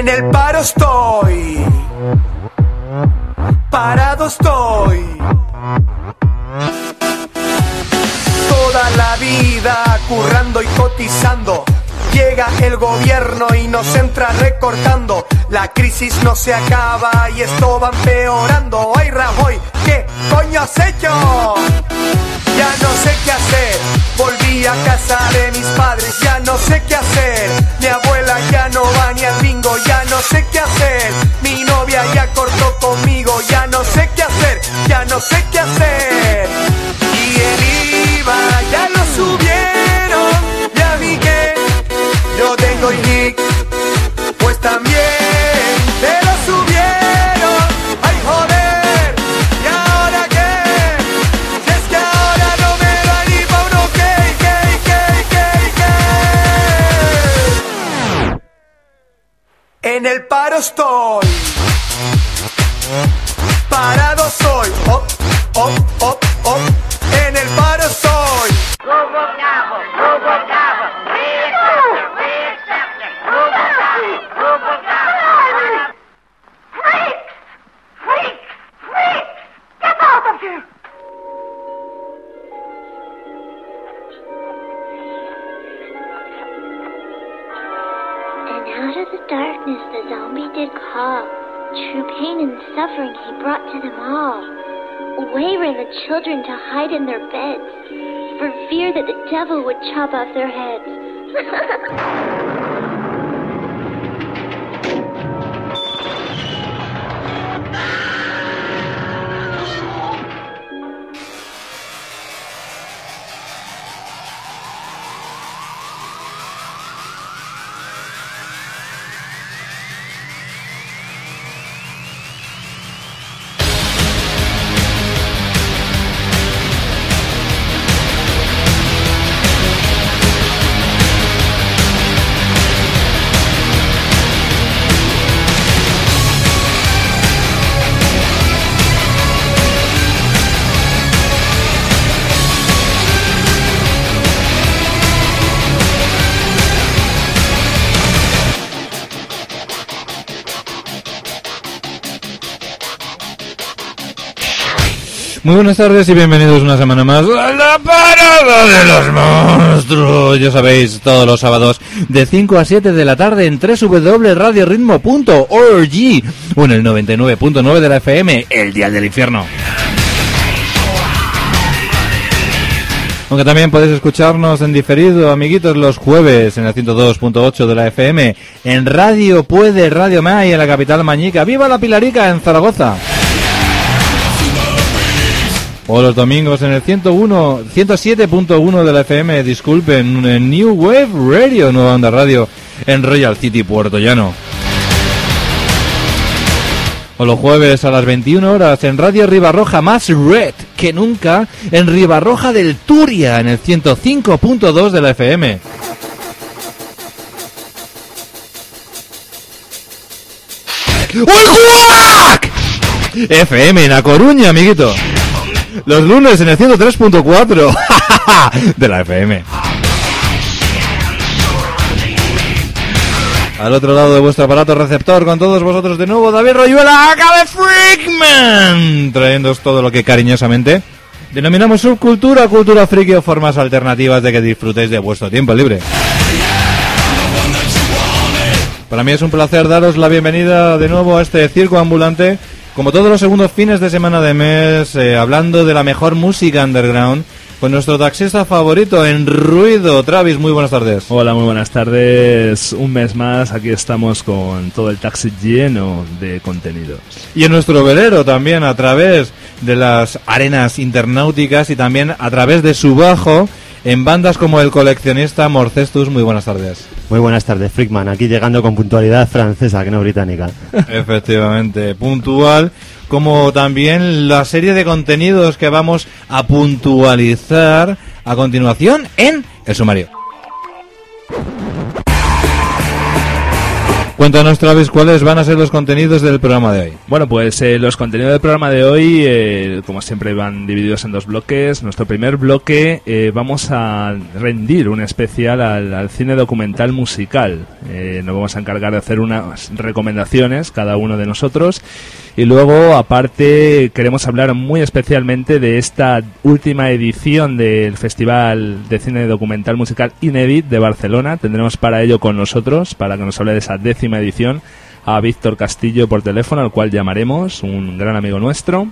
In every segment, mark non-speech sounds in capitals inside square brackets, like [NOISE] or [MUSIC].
En el paro estoy. Parado estoy. Toda la vida currando y cotizando. Llega el gobierno y nos entra recortando. La crisis no se acaba y esto va empeorando. Ay, Rajoy, ¿qué coño has hecho? Ya no sé qué hacer. Volví a casa de mis padres, ya no sé qué hacer. Mi abuela ya no va ni al bingo, ya no sé qué hacer. Mi novia ya cortó conmigo, ya no sé qué hacer, ya no sé qué hacer. above their head. Buenas tardes y bienvenidos una semana más a la parada de los monstruos. Ya sabéis, todos los sábados de 5 a 7 de la tarde en www.radioritmo.org o en el 99.9 de la FM, el dial del infierno. Aunque también podéis escucharnos en diferido, amiguitos, los jueves en el 102.8 de la FM, en Radio Puede, Radio May, en la capital mañica. ¡Viva la Pilarica en Zaragoza! O los domingos en el 101, 107.1 de la FM, disculpen, en New Wave Radio, Nueva Onda Radio, en Royal City, Puerto Llano. O los jueves a las 21 horas en Radio Ribarroja, más red que nunca, en Ribarroja del Turia, en el 105.2 de la FM. ¡Uy, FM en A Coruña, amiguito. Los lunes en el 103.4 [LAUGHS] de la FM. Al otro lado de vuestro aparato receptor, con todos vosotros de nuevo, David Royuela, Acabe Freakman, trayéndoos todo lo que cariñosamente denominamos subcultura, cultura friki o formas alternativas de que disfrutéis de vuestro tiempo libre. Para mí es un placer daros la bienvenida de nuevo a este circo ambulante como todos los segundos fines de semana de mes, eh, hablando de la mejor música underground, con nuestro taxista favorito en ruido. Travis, muy buenas tardes. Hola, muy buenas tardes. Un mes más, aquí estamos con todo el taxi lleno de contenidos. Y en nuestro velero también, a través de las arenas internauticas y también a través de su bajo, en bandas como el coleccionista Morcestus. Muy buenas tardes. Muy buenas tardes, Frickman. Aquí llegando con puntualidad francesa, que no británica. [LAUGHS] Efectivamente, puntual, como también la serie de contenidos que vamos a puntualizar a continuación en el sumario. Cuéntanos, Travis, cuáles van a ser los contenidos del programa de hoy. Bueno, pues eh, los contenidos del programa de hoy, eh, como siempre, van divididos en dos bloques. Nuestro primer bloque eh, vamos a rendir un especial al, al cine documental musical. Eh, nos vamos a encargar de hacer unas recomendaciones, cada uno de nosotros. Y luego, aparte, queremos hablar muy especialmente de esta última edición del Festival de Cine Documental Musical Inédit de Barcelona. Tendremos para ello con nosotros, para que nos hable de esa décima edición, a Víctor Castillo por teléfono, al cual llamaremos, un gran amigo nuestro.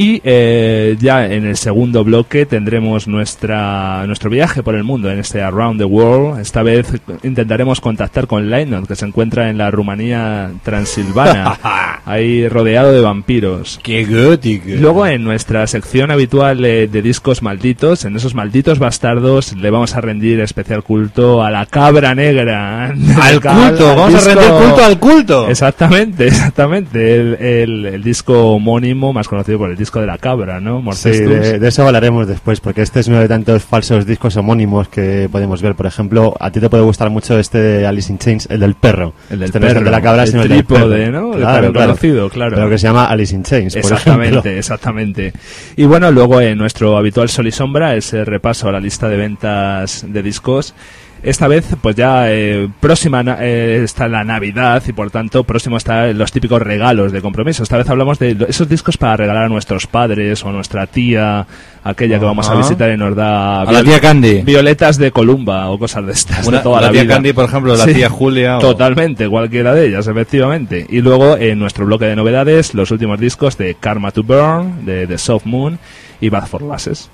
Y eh, ya en el segundo bloque tendremos nuestra nuestro viaje por el mundo en este Around the World. Esta vez intentaremos contactar con Leinot, que se encuentra en la Rumanía transilvana, [LAUGHS] ahí rodeado de vampiros. ¡Qué gótico! Luego en nuestra sección habitual eh, de discos malditos, en esos malditos bastardos, le vamos a rendir especial culto a la cabra negra. [LAUGHS] ¡Al culto! ¡Vamos a rendir culto al culto! Exactamente, [LAUGHS] exactamente. El, el- el disco homónimo, más conocido por el disco de la cabra, ¿no? Sí, de, de eso hablaremos después, porque este es uno de tantos falsos discos homónimos que podemos ver. Por ejemplo, a ti te puede gustar mucho este de Alice in Chains, el del perro. El del Este no es perro, de la cabra, el sino el del perro. ¿no? El tan conocido, claro. Pero que se llama Alice in Chains, Exactamente, [LAUGHS] exactamente. Y bueno, luego en nuestro habitual Sol y Sombra, ese repaso a la lista de ventas de discos. Esta vez, pues ya eh, próxima eh, está la Navidad y por tanto próximo están los típicos regalos de compromiso. Esta vez hablamos de esos discos para regalar a nuestros padres o a nuestra tía, aquella que vamos a visitar y nos da A la tía Candy. violetas de Columba o cosas de estas Una- de toda la la, tía vida. Candy, por ejemplo, la Sí. tía Julia. o- Totalmente, cualquiera de ellas, efectivamente. Y luego en nuestro bloque de novedades, los últimos discos de Karma to Burn, de The Soft Moon y Bad for Lasses.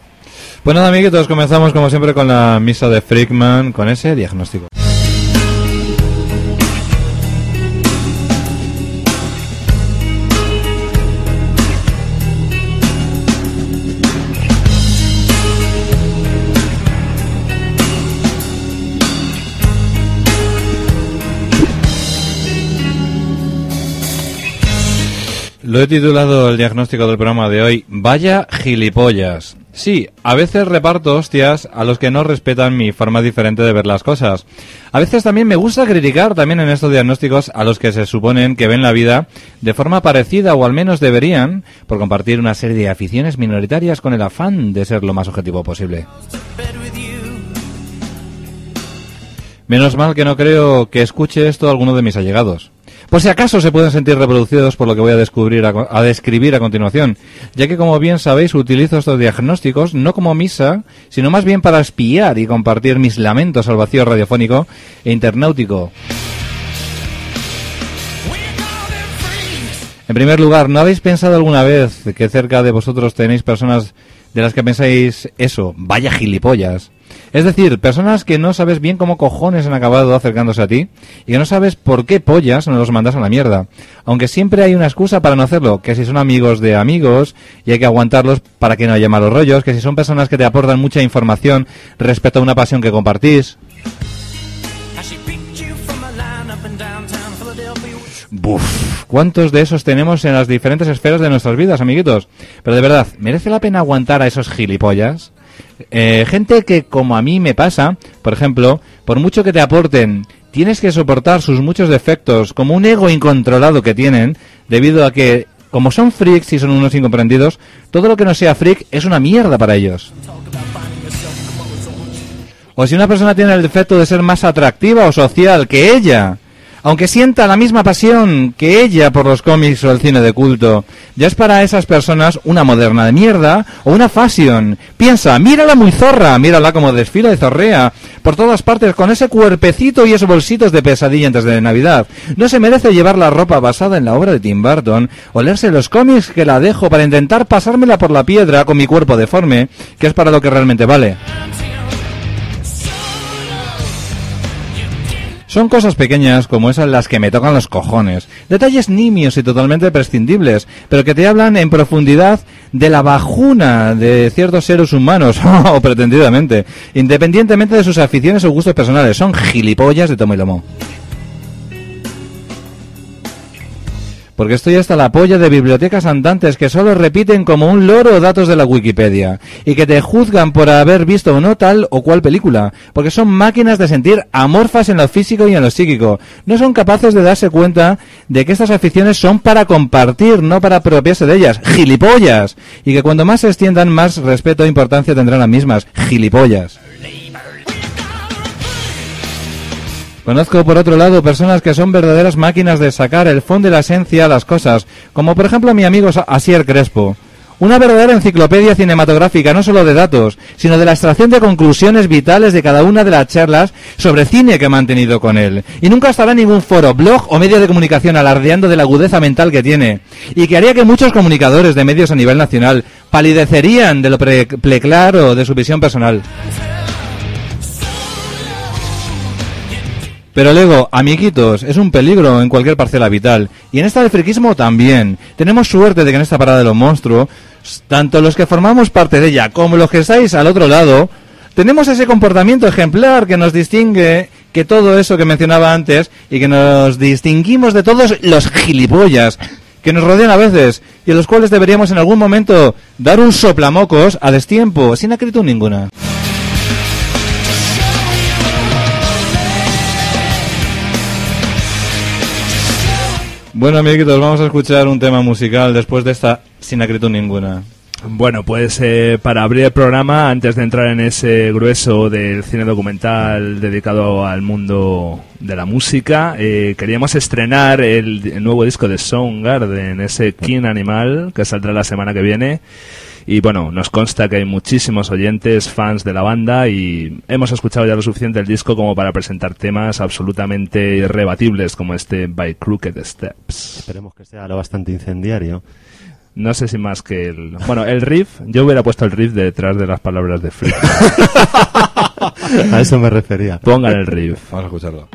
Pues nada, amiguitos, comenzamos como siempre con la misa de Freakman, con ese diagnóstico. Lo he titulado el diagnóstico del programa de hoy, Vaya gilipollas. Sí, a veces reparto hostias a los que no respetan mi forma diferente de ver las cosas. A veces también me gusta criticar también en estos diagnósticos a los que se suponen que ven la vida de forma parecida o al menos deberían por compartir una serie de aficiones minoritarias con el afán de ser lo más objetivo posible. Menos mal que no creo que escuche esto alguno de mis allegados. Por si acaso se pueden sentir reproducidos por lo que voy a descubrir a, a describir a continuación, ya que como bien sabéis utilizo estos diagnósticos no como misa, sino más bien para espiar y compartir mis lamentos al vacío radiofónico e internautico. En primer lugar, ¿no habéis pensado alguna vez que cerca de vosotros tenéis personas de las que pensáis eso, vaya gilipollas? Es decir, personas que no sabes bien cómo cojones han acabado acercándose a ti y que no sabes por qué pollas no los mandas a la mierda. Aunque siempre hay una excusa para no hacerlo, que si son amigos de amigos y hay que aguantarlos para que no haya malos rollos, que si son personas que te aportan mucha información respecto a una pasión que compartís. Buf, ¿cuántos de esos tenemos en las diferentes esferas de nuestras vidas, amiguitos? Pero de verdad, ¿merece la pena aguantar a esos gilipollas? Eh, gente que, como a mí me pasa, por ejemplo, por mucho que te aporten, tienes que soportar sus muchos defectos, como un ego incontrolado que tienen, debido a que, como son freaks y son unos incomprendidos, todo lo que no sea freak es una mierda para ellos. O si una persona tiene el defecto de ser más atractiva o social que ella, aunque sienta la misma pasión que ella por los cómics o el cine de culto, ya es para esas personas una moderna de mierda o una fashion. Piensa, mírala muy zorra, mírala como desfila de zorrea, por todas partes con ese cuerpecito y esos bolsitos de pesadilla antes de Navidad. No se merece llevar la ropa basada en la obra de Tim Burton o leerse los cómics que la dejo para intentar pasármela por la piedra con mi cuerpo deforme, que es para lo que realmente vale. Son cosas pequeñas como esas las que me tocan los cojones. Detalles nimios y totalmente prescindibles, pero que te hablan en profundidad de la bajuna de ciertos seres humanos, [LAUGHS] o pretendidamente, independientemente de sus aficiones o gustos personales. Son gilipollas de tomo y lomo. Porque estoy hasta la polla de bibliotecas andantes que solo repiten como un loro datos de la Wikipedia y que te juzgan por haber visto o no tal o cual película, porque son máquinas de sentir amorfas en lo físico y en lo psíquico. No son capaces de darse cuenta de que estas aficiones son para compartir, no para apropiarse de ellas. ¡Gilipollas! Y que cuando más se extiendan, más respeto e importancia tendrán las mismas. ¡Gilipollas! Conozco por otro lado personas que son verdaderas máquinas de sacar el fondo de la esencia a las cosas, como por ejemplo mi amigo Asier Crespo. Una verdadera enciclopedia cinematográfica, no solo de datos, sino de la extracción de conclusiones vitales de cada una de las charlas sobre cine que he mantenido con él. Y nunca estará en ningún foro, blog o medio de comunicación alardeando de la agudeza mental que tiene. Y que haría que muchos comunicadores de medios a nivel nacional palidecerían de lo pre- preclaro de su visión personal. Pero Lego, amiguitos, es un peligro en cualquier parcela vital. Y en esta del friquismo también. Tenemos suerte de que en esta parada de los monstruos, tanto los que formamos parte de ella como los que estáis al otro lado, tenemos ese comportamiento ejemplar que nos distingue que todo eso que mencionaba antes y que nos distinguimos de todos los gilipollas que nos rodean a veces y a los cuales deberíamos en algún momento dar un soplamocos a destiempo, sin acritud ninguna. Bueno, amiguitos, vamos a escuchar un tema musical después de esta sin acritud ninguna. Bueno, pues eh, para abrir el programa, antes de entrar en ese grueso del cine documental dedicado al mundo de la música, eh, queríamos estrenar el, el nuevo disco de Soundgarden, ese King Animal, que saldrá la semana que viene. Y bueno, nos consta que hay muchísimos oyentes, fans de la banda, y hemos escuchado ya lo suficiente el disco como para presentar temas absolutamente irrebatibles como este By Crooked Steps. Esperemos que sea lo bastante incendiario. No sé si más que el... Bueno, el riff, yo hubiera puesto el riff detrás de las palabras de Freak. [LAUGHS] A eso me refería. Pongan el riff. Vamos a escucharlo.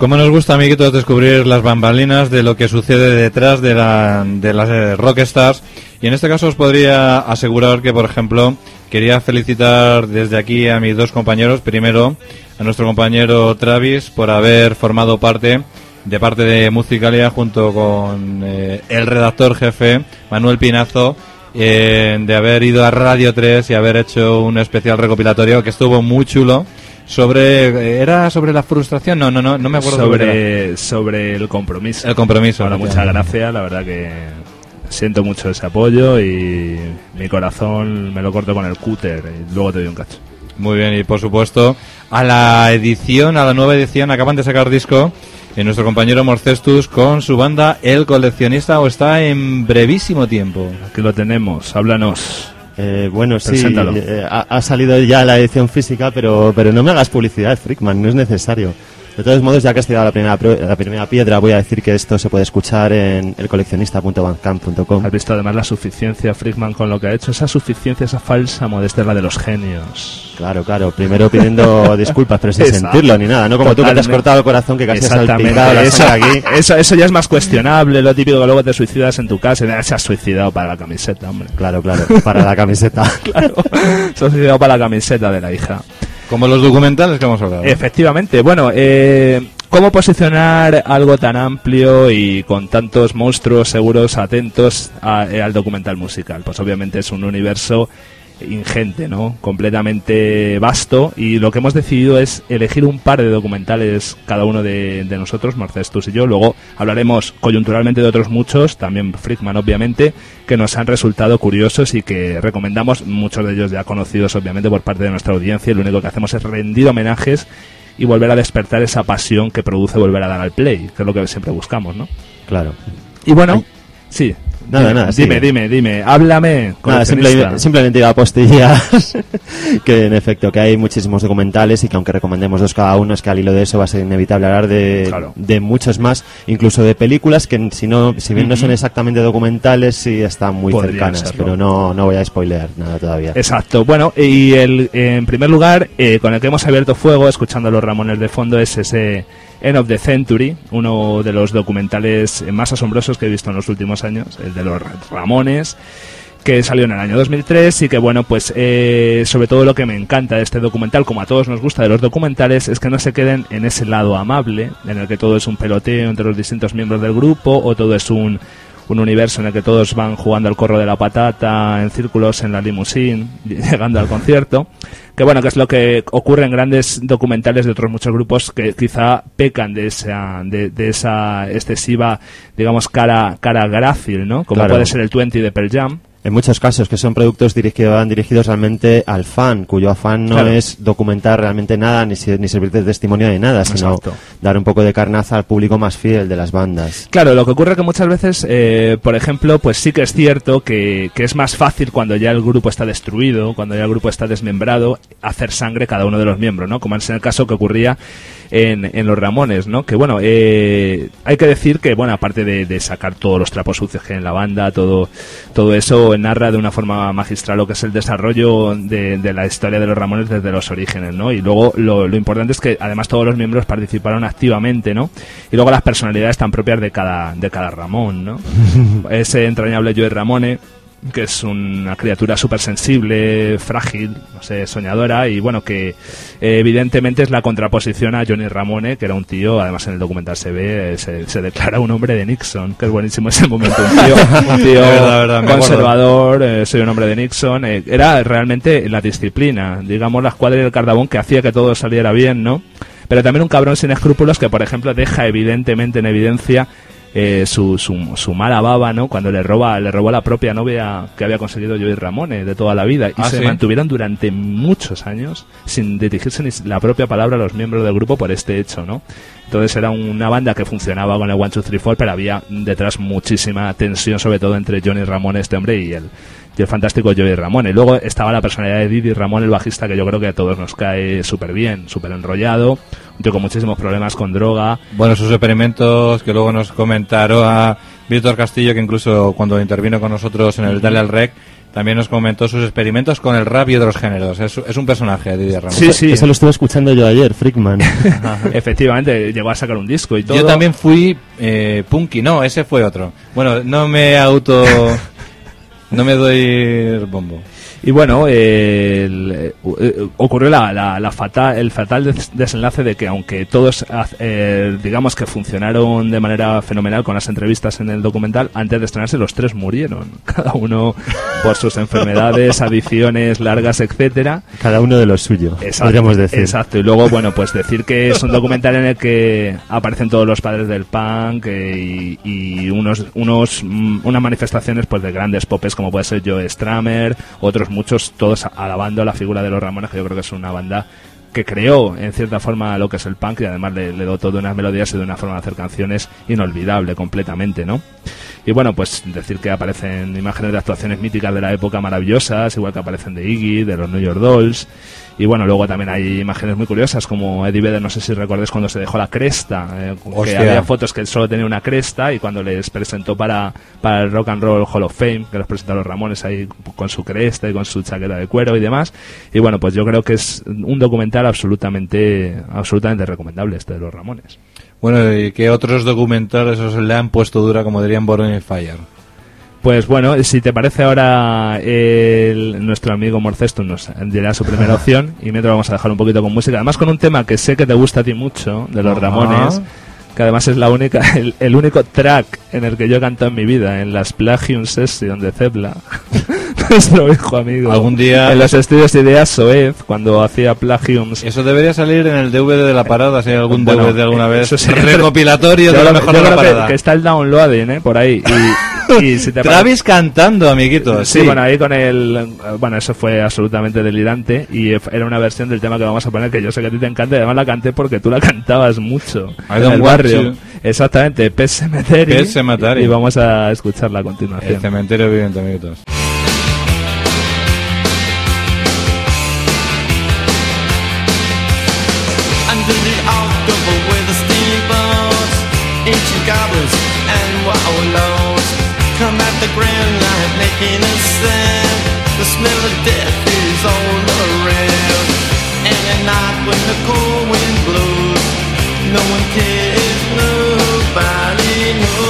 Como nos gusta, amiguitos, descubrir las bambalinas de lo que sucede detrás de, la, de las eh, rockstars. Y en este caso os podría asegurar que, por ejemplo, quería felicitar desde aquí a mis dos compañeros. Primero, a nuestro compañero Travis por haber formado parte de parte de Musicalia junto con eh, el redactor jefe Manuel Pinazo eh, de haber ido a Radio 3 y haber hecho un especial recopilatorio que estuvo muy chulo sobre eh, era sobre la frustración no no no no me acuerdo sobre, sobre el compromiso. el compromiso Bueno, muchas gracias, la verdad que siento mucho ese apoyo y mi corazón me lo corto con el cúter y luego te doy un cacho. Muy bien, y por supuesto, a la edición, a la nueva edición, acaban de sacar disco en nuestro compañero Morcestus con su banda El Coleccionista o está en brevísimo tiempo. Aquí lo tenemos, háblanos. Eh, bueno, sí, eh, ha, ha salido ya la edición física, pero, pero no me hagas publicidad, Frickman, no es necesario. De todos modos, ya que has tirado la primera, la primera piedra, voy a decir que esto se puede escuchar en elcoleccionista.bandcamp.com. Has visto además la suficiencia, Frickman, con lo que ha hecho. Esa suficiencia, esa falsa modestia es la de los genios. Claro, claro, primero pidiendo [LAUGHS] disculpas, pero sin Exacto. sentirlo ni nada, no como tú que te has Totalmente. cortado el corazón que casi has salpicado la Eso, aquí. eso, eso ya es más cuestionable, lo típico que luego te suicidas en tu casa y se has suicidado para la camiseta, hombre. Claro, claro, para la camiseta. [LAUGHS] Claro, se ha suicidado para la camiseta de la hija. Como los documentales que hemos hablado. Efectivamente, bueno, eh, ¿cómo posicionar algo tan amplio y con tantos monstruos seguros atentos a- eh, al documental musical? Pues obviamente es un universo ingente, ¿no? Completamente vasto y lo que hemos decidido es elegir un par de documentales cada uno de, de nosotros, Marcestus y yo. Luego hablaremos coyunturalmente de otros muchos, también Frickman obviamente, que nos han resultado curiosos y que recomendamos, muchos de ellos ya conocidos obviamente por parte de nuestra audiencia. y Lo único que hacemos es rendir homenajes y volver a despertar esa pasión que produce volver a dar al play, que es lo que siempre buscamos, ¿no? Claro. Y bueno, sí. Nada, dime, nada, Dime, sigue. dime, dime. Háblame. Nada, simple- simplemente iba a postillar [LAUGHS] que en efecto que hay muchísimos documentales y que aunque recomendemos dos cada uno es que al hilo de eso va a ser inevitable hablar de, Claro. de muchos más, incluso de películas que si no si bien no son exactamente documentales sí están muy Podrían cercanas, serlo. pero no no voy a spoilear nada todavía. Exacto. Bueno, y el, en primer lugar, eh, con el que hemos abierto fuego, escuchando a los Ramones de fondo, es ese End of the Century, uno de los documentales más asombrosos que he visto en los últimos años, el de los Ramones que salió en el año 2003 y que bueno pues eh, sobre todo lo que me encanta de este documental como a todos nos gusta de los documentales es que no se queden en ese lado amable en el que todo es un peloteo entre los distintos miembros del grupo o todo es un un universo en el que todos van jugando al corro de la patata en círculos en la limusine [LAUGHS] llegando al concierto que bueno que es lo que ocurre en grandes documentales de otros muchos grupos que quizá pecan de esa de, de esa excesiva digamos cara cara grácil no como Claro. puede ser el 20 de Pearl Jam En muchos casos que son productos dirigidos, van dirigidos realmente al fan, cuyo afán no Claro. es documentar realmente nada ni, ni servir de testimonio de nada, sino Exacto. dar un poco de carnaza al público más fiel de las bandas. Claro, lo que ocurre que muchas veces, eh, por ejemplo, pues sí que es cierto que, que es más fácil cuando ya el grupo está destruido, cuando ya el grupo está desmembrado, hacer sangre cada uno de los miembros, ¿no? Como es en el caso que ocurría en, en los Ramones, ¿no? Que bueno, eh, hay que decir que, bueno, aparte de, de sacar todos los trapos sucios que hay en la banda, todo, todo eso narra de una forma magistral lo que es el desarrollo de, de la historia de los Ramones desde los orígenes, ¿no? Y luego lo, lo importante es que además todos los miembros participaron activamente, ¿no? Y luego las personalidades tan propias de cada, de cada Ramón, ¿no? [LAUGHS] Ese entrañable Joey Ramone, que es una criatura súper sensible, frágil, no sé, soñadora, y bueno, que eh, evidentemente es la contraposición a Johnny Ramone, que era un tío, además en el documental se ve, eh, se, se declara un hombre de Nixon, que es buenísimo ese momento, un tío, [LAUGHS] un tío verdad, verdad, conservador, eh, soy un hombre de Nixon, eh, era realmente la disciplina, digamos, la escuadra y el cardabón que hacía que todo saliera bien, ¿no? Pero también un cabrón sin escrúpulos que, por ejemplo, deja evidentemente en evidencia eh, su, su, su mala baba, ¿no? Cuando le roba, le robó la propia novia que había conseguido Joey Ramone de toda la vida. Y Ah, se ¿sí? mantuvieron durante muchos años sin dirigirse ni la propia palabra a los miembros del grupo por este hecho, ¿no? Entonces era una banda que funcionaba con el One, Two, Three, Four, pero había detrás muchísima tensión, sobre todo entre Johnny Ramone, este hombre, y el, y el fantástico Joey Ramone. Luego estaba la personalidad de Didi Ramón, el bajista, que yo creo que a todos nos cae súper bien, súper enrollado, un tío con muchísimos problemas con droga, Bueno, sus experimentos que luego nos comentaron Víctor Castillo, que incluso cuando intervino con nosotros en el Dale al Rec, también nos comentó sus experimentos con el rap y otros géneros. Es, es un personaje, Didier Ramos. Sí, sí. Eso lo estuve escuchando yo ayer, Freakman. [LAUGHS] [LAUGHS] Efectivamente, llegó a sacar un disco y todo. Yo también fui eh, punky, no, ese fue otro. Bueno, no me auto... [LAUGHS] No me doy bombo. Y bueno, eh, el- eh, ocurrió la, la- la fatal, el fatal des- desenlace de que aunque todos, eh, digamos que funcionaron de manera fenomenal con las entrevistas en el documental, antes de estrenarse los tres murieron, [LAUGHS] cada uno por sus enfermedades, [LAUGHS] adicciones largas, etcétera. Cada uno de lo suyo, podríamos decir. Exacto, y luego, bueno, pues decir que es un documental en el que aparecen todos los padres del punk eh, y, y unos, unos, mm, unas manifestaciones pues de grandes popes como puede ser Joe Stramer, otros muchos, todos alabando la figura de los Ramones, que yo creo que es una banda que creó en cierta forma lo que es el punk y además le, le dotó de unas melodías y de una forma de hacer canciones inolvidable completamente, ¿no? Y bueno, pues decir que aparecen imágenes de actuaciones míticas de la época maravillosas, igual que aparecen de Iggy, de los New York Dolls. Y bueno, luego también hay imágenes muy curiosas, como Eddie Vedder, no sé si recordáis cuando se dejó la cresta, eh, que había fotos que él solo tenía una cresta y cuando les presentó para, para el Rock and Roll Hall of Fame, que los presentó a los Ramones ahí con su cresta y con su chaqueta de cuero y demás. Y bueno, pues yo creo que es un documental absolutamente, absolutamente recomendable este de los Ramones. Bueno, ¿y qué otros documentales os le han puesto dura, como dirían Born in Fire? Pues bueno, si te parece ahora el- nuestro amigo Morcesto nos dirá su primera [LAUGHS] opción y mientras vamos a dejar un poquito con música, además con un tema que sé que te gusta a ti mucho, de los. Ramones, que además es la única, [LAUGHS] el, el único track en el que yo he cantado en mi vida, en las Plagium Session de Zebla, [LAUGHS] [LAUGHS] nuestro hijo amigo. Algún día- En los estudios de Ideas Soez, cuando hacía Plagiums. Eso debería salir en el DVD de la parada, si hay algún Bueno, DVD alguna vez. eso sí. Recopilatorio de lo mejor yo de la creo parada. que, está el downloading, ¿eh? Por ahí. Y, y [LAUGHS] si te Travis cantando, amiguitos. Sí, bueno, ahí con el. Bueno, eso fue absolutamente delirante y era una versión del tema que vamos a poner que yo sé que a ti te encanta y además la canté porque tú la cantabas mucho en el barrio. Exactamente, Pet Cemetery. Pet Sematary. Y vamos a escucharla a continuación. El cementerio amiguitos. The grand line making a sound. The smell of death is all around. And at night when the cold wind blows, no one cares, nobody knows.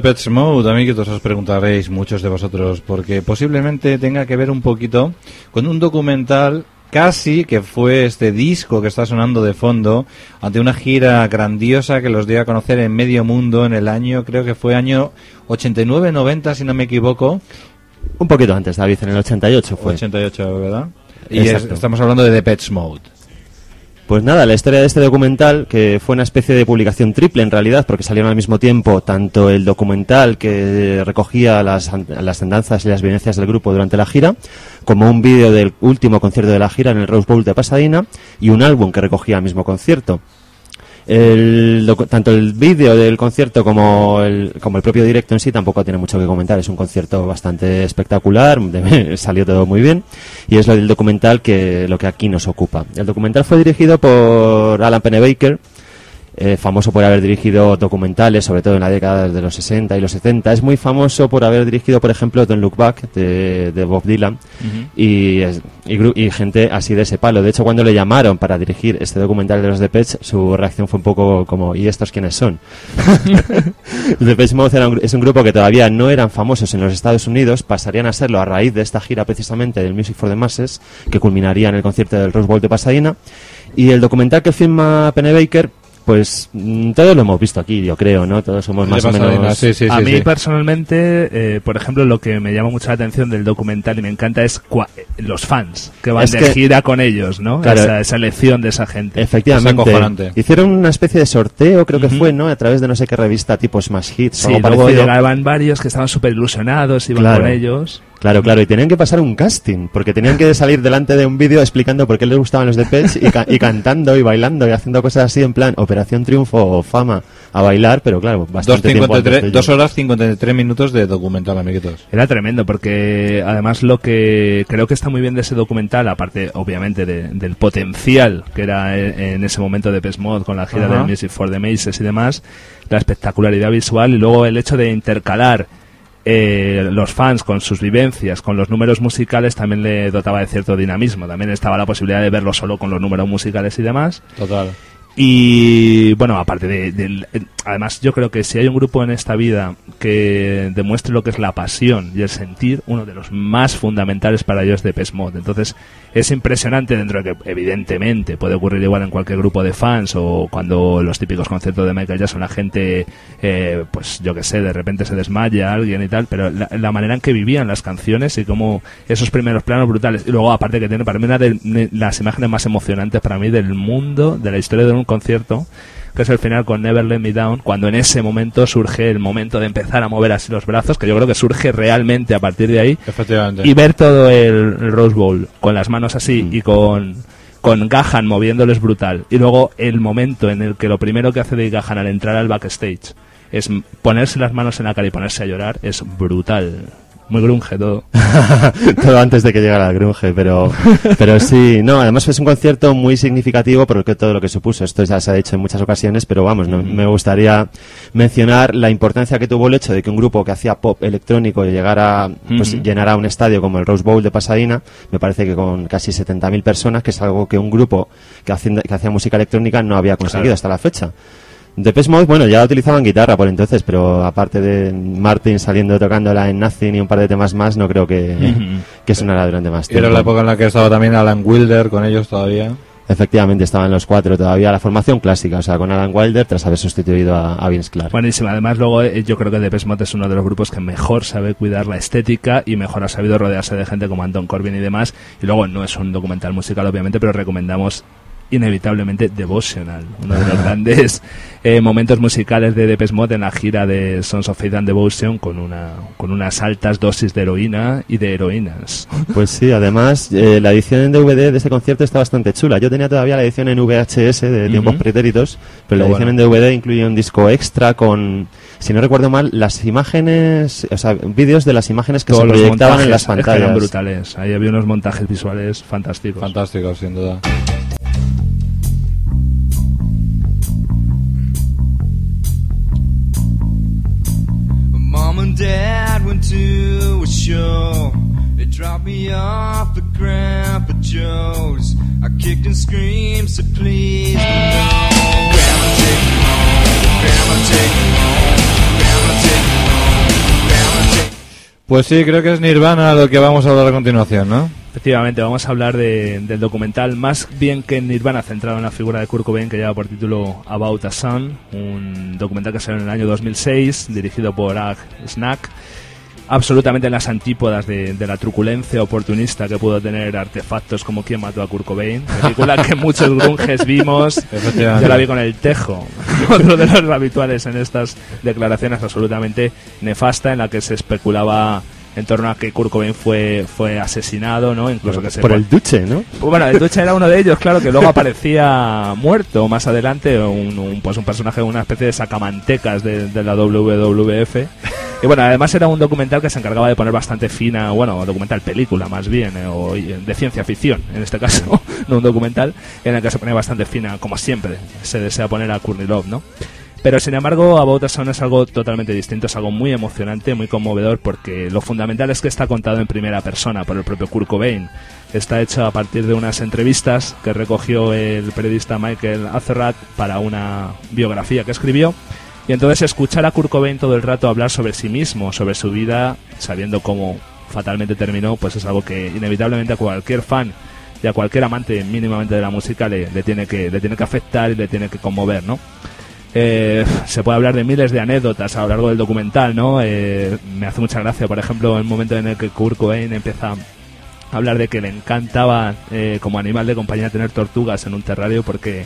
De Pets Mode, amiguitos, os preguntaréis muchos de vosotros, porque posiblemente tenga que ver un poquito con un documental casi que fue este disco que está sonando de fondo ante una gira grandiosa que los dio a conocer en medio mundo en el año, creo que fue año 89-90 si no me equivoco, Un poquito antes, David, en el 88 fue. 88, ¿verdad? Y es- estamos hablando de The Pets Mode. Pues nada, la historia de este documental, que fue una especie de publicación triple en realidad, porque salieron al mismo tiempo tanto el documental que recogía las, las andanzas y las vivencias del grupo durante la gira, como un vídeo del último concierto de la gira en el Rose Bowl de Pasadena y un álbum que recogía el mismo concierto. El tanto el vídeo del concierto como el, como el propio directo en sí tampoco tiene mucho que comentar. Es un concierto bastante espectacular, [LAUGHS] salió todo muy bien. Y es lo del documental que lo que aquí nos ocupa. El documental fue dirigido por Alan Pennebaker, eh, famoso por haber dirigido documentales, sobre todo en la década de los 60 y los 70. Es muy famoso por haber dirigido, por ejemplo, Don't Look Back de, de Bob Dylan y, es- y, gru- y gente así de ese palo. De hecho, cuando le llamaron para dirigir este documental de los Depeche, su reacción fue un poco como, ¿y estos quiénes son? [LAUGHS] [LAUGHS] Depeche Mode un es un grupo que todavía no eran famosos en los Estados Unidos, pasarían a serlo a raíz de esta gira precisamente del Music for the Masses, que culminaría en el concierto del Rose Bowl de Pasadena. Y el documental que filma Pennebaker, pues mm, todos lo hemos visto aquí, yo creo, ¿no? Todos somos más o menos... sí, sí, a sí, mí sí. personalmente, eh, por ejemplo, lo que me llama mucho la atención del documental y me encanta es cua- los fans que van Es de que- gira con ellos, ¿no? Claro. esa, esa elección de esa gente. Efectivamente. Hicieron una especie de sorteo, creo que fue, ¿no? A través de no sé qué revista tipo Smash Hits o Sí, algo luego parecido. llegaban varios que estaban súper ilusionados, iban Claro. con ellos. Claro, claro, y tenían que pasar un casting, porque tenían que salir delante de un vídeo explicando por qué les gustaban los Depeche y, ca- y cantando y bailando y haciendo cosas así en plan Operación Triunfo o Fama a bailar, pero claro, bastante tiempo antes de 2.53 ello. dos horas 53 minutos de documental, amiguitos. Era tremendo porque además lo que creo que está muy bien de ese documental, aparte obviamente de- del potencial que era en, en ese momento de Mod con la gira del Music for the Maces y demás, la espectacularidad visual y luego el hecho de intercalar eh, los fans con sus vivencias, con los números musicales, también le dotaba de cierto dinamismo. También estaba la posibilidad de verlo solo con los números musicales y demás. Total. Y bueno, aparte de, eh, además yo creo que si hay un grupo en esta vida que demuestre lo que es la pasión y el sentir, uno de los más fundamentales para ellos es de Mode. Entonces es impresionante dentro de que evidentemente puede ocurrir igual en cualquier grupo de fans o cuando los típicos conciertos de Michael Jackson la gente, eh, pues yo que sé, de repente se desmaya alguien y tal, pero la, manera en que vivían las canciones y cómo esos primeros planos brutales y luego aparte que tiene para mí una de las imágenes más emocionantes para mí del mundo, de la historia de un concierto que es el final con Never Let Me Down, cuando en ese momento surge el momento de empezar a mover así los brazos, que yo creo que surge realmente a partir de ahí, Efectivamente. y ver todo el, Rose Bowl con las manos así y con con Gahan moviéndoles brutal. Y luego el momento en el que lo primero que hace de Gahan al entrar al backstage es ponerse las manos en la cara y ponerse a llorar es brutal muy grunge todo [LAUGHS] todo antes de que llegara el grunge, pero, pero sí, no, además es un concierto muy significativo por todo lo que supuso. Esto ya se ha dicho en muchas ocasiones, pero vamos, no- me gustaría mencionar la importancia que tuvo el hecho de que un grupo que hacía pop electrónico llegara, pues llenara un estadio como el Rose Bowl de Pasadena, me parece que con casi 70.000 personas, que es algo que un grupo que, hacía- que hacía música electrónica no había conseguido Claro. hasta la fecha. Depeche Mode, bueno, ya utilizaban guitarra por entonces, pero aparte de Martin saliendo tocándola en Nothing y un par de temas más, no creo que, que sonara durante más tiempo. Era la época en la que estaba también Alan Wilder con ellos todavía. Efectivamente, estaban los cuatro todavía, la formación clásica, o sea, con Alan Wilder tras haber sustituido a, a Vince Clarke. Buenísimo. Además, luego eh, yo creo que Depeche Mode es uno de los grupos que mejor sabe cuidar la estética y mejor ha sabido rodearse de gente como Anton Corbin y demás. Y luego no es un documental musical, obviamente, pero recomendamos inevitablemente Devotional, uno de los [LAUGHS] grandes eh, momentos musicales de Depeche Mode en la gira de Sons of Faith and Devotion con una con unas altas dosis de heroína y de heroínas. [LAUGHS] Pues sí, además, eh, la edición en DVD de ese concierto está bastante chula. Yo tenía todavía la edición en VHS de tiempos Ujú. pretéritos, pero la edición en DVD incluye un disco extra con, si no recuerdo mal, las imágenes, o sea, vídeos de las imágenes que Todos se los proyectaban en las es que eran pantallas. brutales. Ahí había unos montajes visuales fantásticos. Fantástico, sin duda. Dad went to a show. They Drop me off at Grandpa Joe's. I kicked and screamed, said please Pues sí, creo que es Nirvana lo que vamos a hablar a continuación, ¿no? Efectivamente, vamos a hablar de- del documental más bien que en Nirvana, centrado en la figura de Kurt Cobain, que lleva por título About a Son, un documental que salió en el año 2006, dirigido por Ag Snack, absolutamente en las antípodas de, de la truculencia oportunista que pudo tener artefactos como Quién mató a Kurt Cobain, película que [LAUGHS] muchos grunges vimos, yo la vi con el Tejo, [LAUGHS] otro de los habituales en estas declaraciones absolutamente nefasta en la que se especulaba en torno a que Kurt Cobain fue, fue asesinado, ¿no? Incluso que se Por el duche, ¿no? bueno, el Duche era uno de ellos, claro, que luego [LAUGHS] aparecía muerto más adelante, un, un- pues un personaje, una especie de sacamantecas de, de la WWF. Y bueno, además era un documental que se encargaba de poner bastante fina, bueno, documental película más bien, eh, o de ciencia ficción, en este caso, [LAUGHS] no un documental, en el que se ponía bastante fina, como siempre se desea poner a Courtney Love, ¿no? Pero sin embargo, About a Son es algo totalmente distinto, es algo muy emocionante, muy conmovedor, porque lo fundamental es que está contado en primera persona por el propio Kurt Cobain. Está hecho a partir de unas entrevistas que recogió el periodista Michael Azerrat para una biografía que escribió. Y entonces escuchar a Kurt Cobain todo el rato hablar sobre sí mismo, sobre su vida, sabiendo cómo fatalmente terminó, pues es algo que inevitablemente a cualquier fan y a cualquier amante mínimamente de la música le, le tiene que le tiene que afectar y le tiene que conmover, ¿no? Eh, se puede hablar de miles de anécdotas a lo largo del documental, ¿no? Eh, me hace mucha gracia, por ejemplo, el momento en el que Kurt Cobain empieza a hablar de que le encantaba eh, como animal de compañía tener tortugas en un terrario porque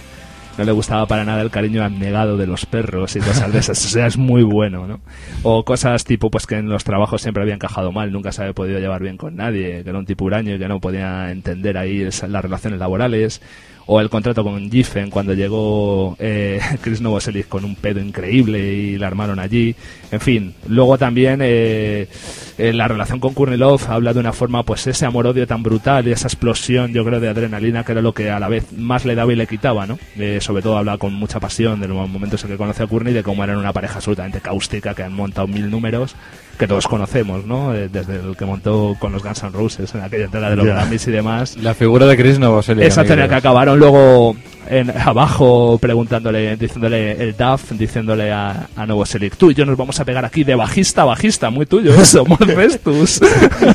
no le gustaba para nada el cariño abnegado de los perros y cosas de esas. O sea, es muy bueno, ¿no? O cosas tipo, pues que en los trabajos siempre había encajado mal, nunca se había podido llevar bien con nadie, que era un tipo huraño y que no podía entender ahí las relaciones laborales. O el contrato con Giffen cuando llegó eh, [LAUGHS] Chris Novoselic con un pedo increíble y la armaron allí. En fin, luego también eh, eh, la relación con Courtney Love habla de una forma, pues ese amor-odio tan brutal y esa explosión, yo creo, de adrenalina que era lo que a la vez más le daba y le quitaba, ¿no? Eh, sobre todo habla con mucha pasión de los momentos en que conoce a y de cómo eran una pareja absolutamente cáustica que han montado mil números que todos conocemos, ¿no? Eh, desde el que montó con los Guns N' Roses en aquella entrega de los. Grammys y demás. La figura de Chris Novoselic. Esa escena que acabaron luego en, abajo preguntándole, diciéndole el DAF, diciéndole a, a Novoselic, tú y yo nos vamos a pegar aquí de bajista a bajista, muy tuyo eso, muy Festus.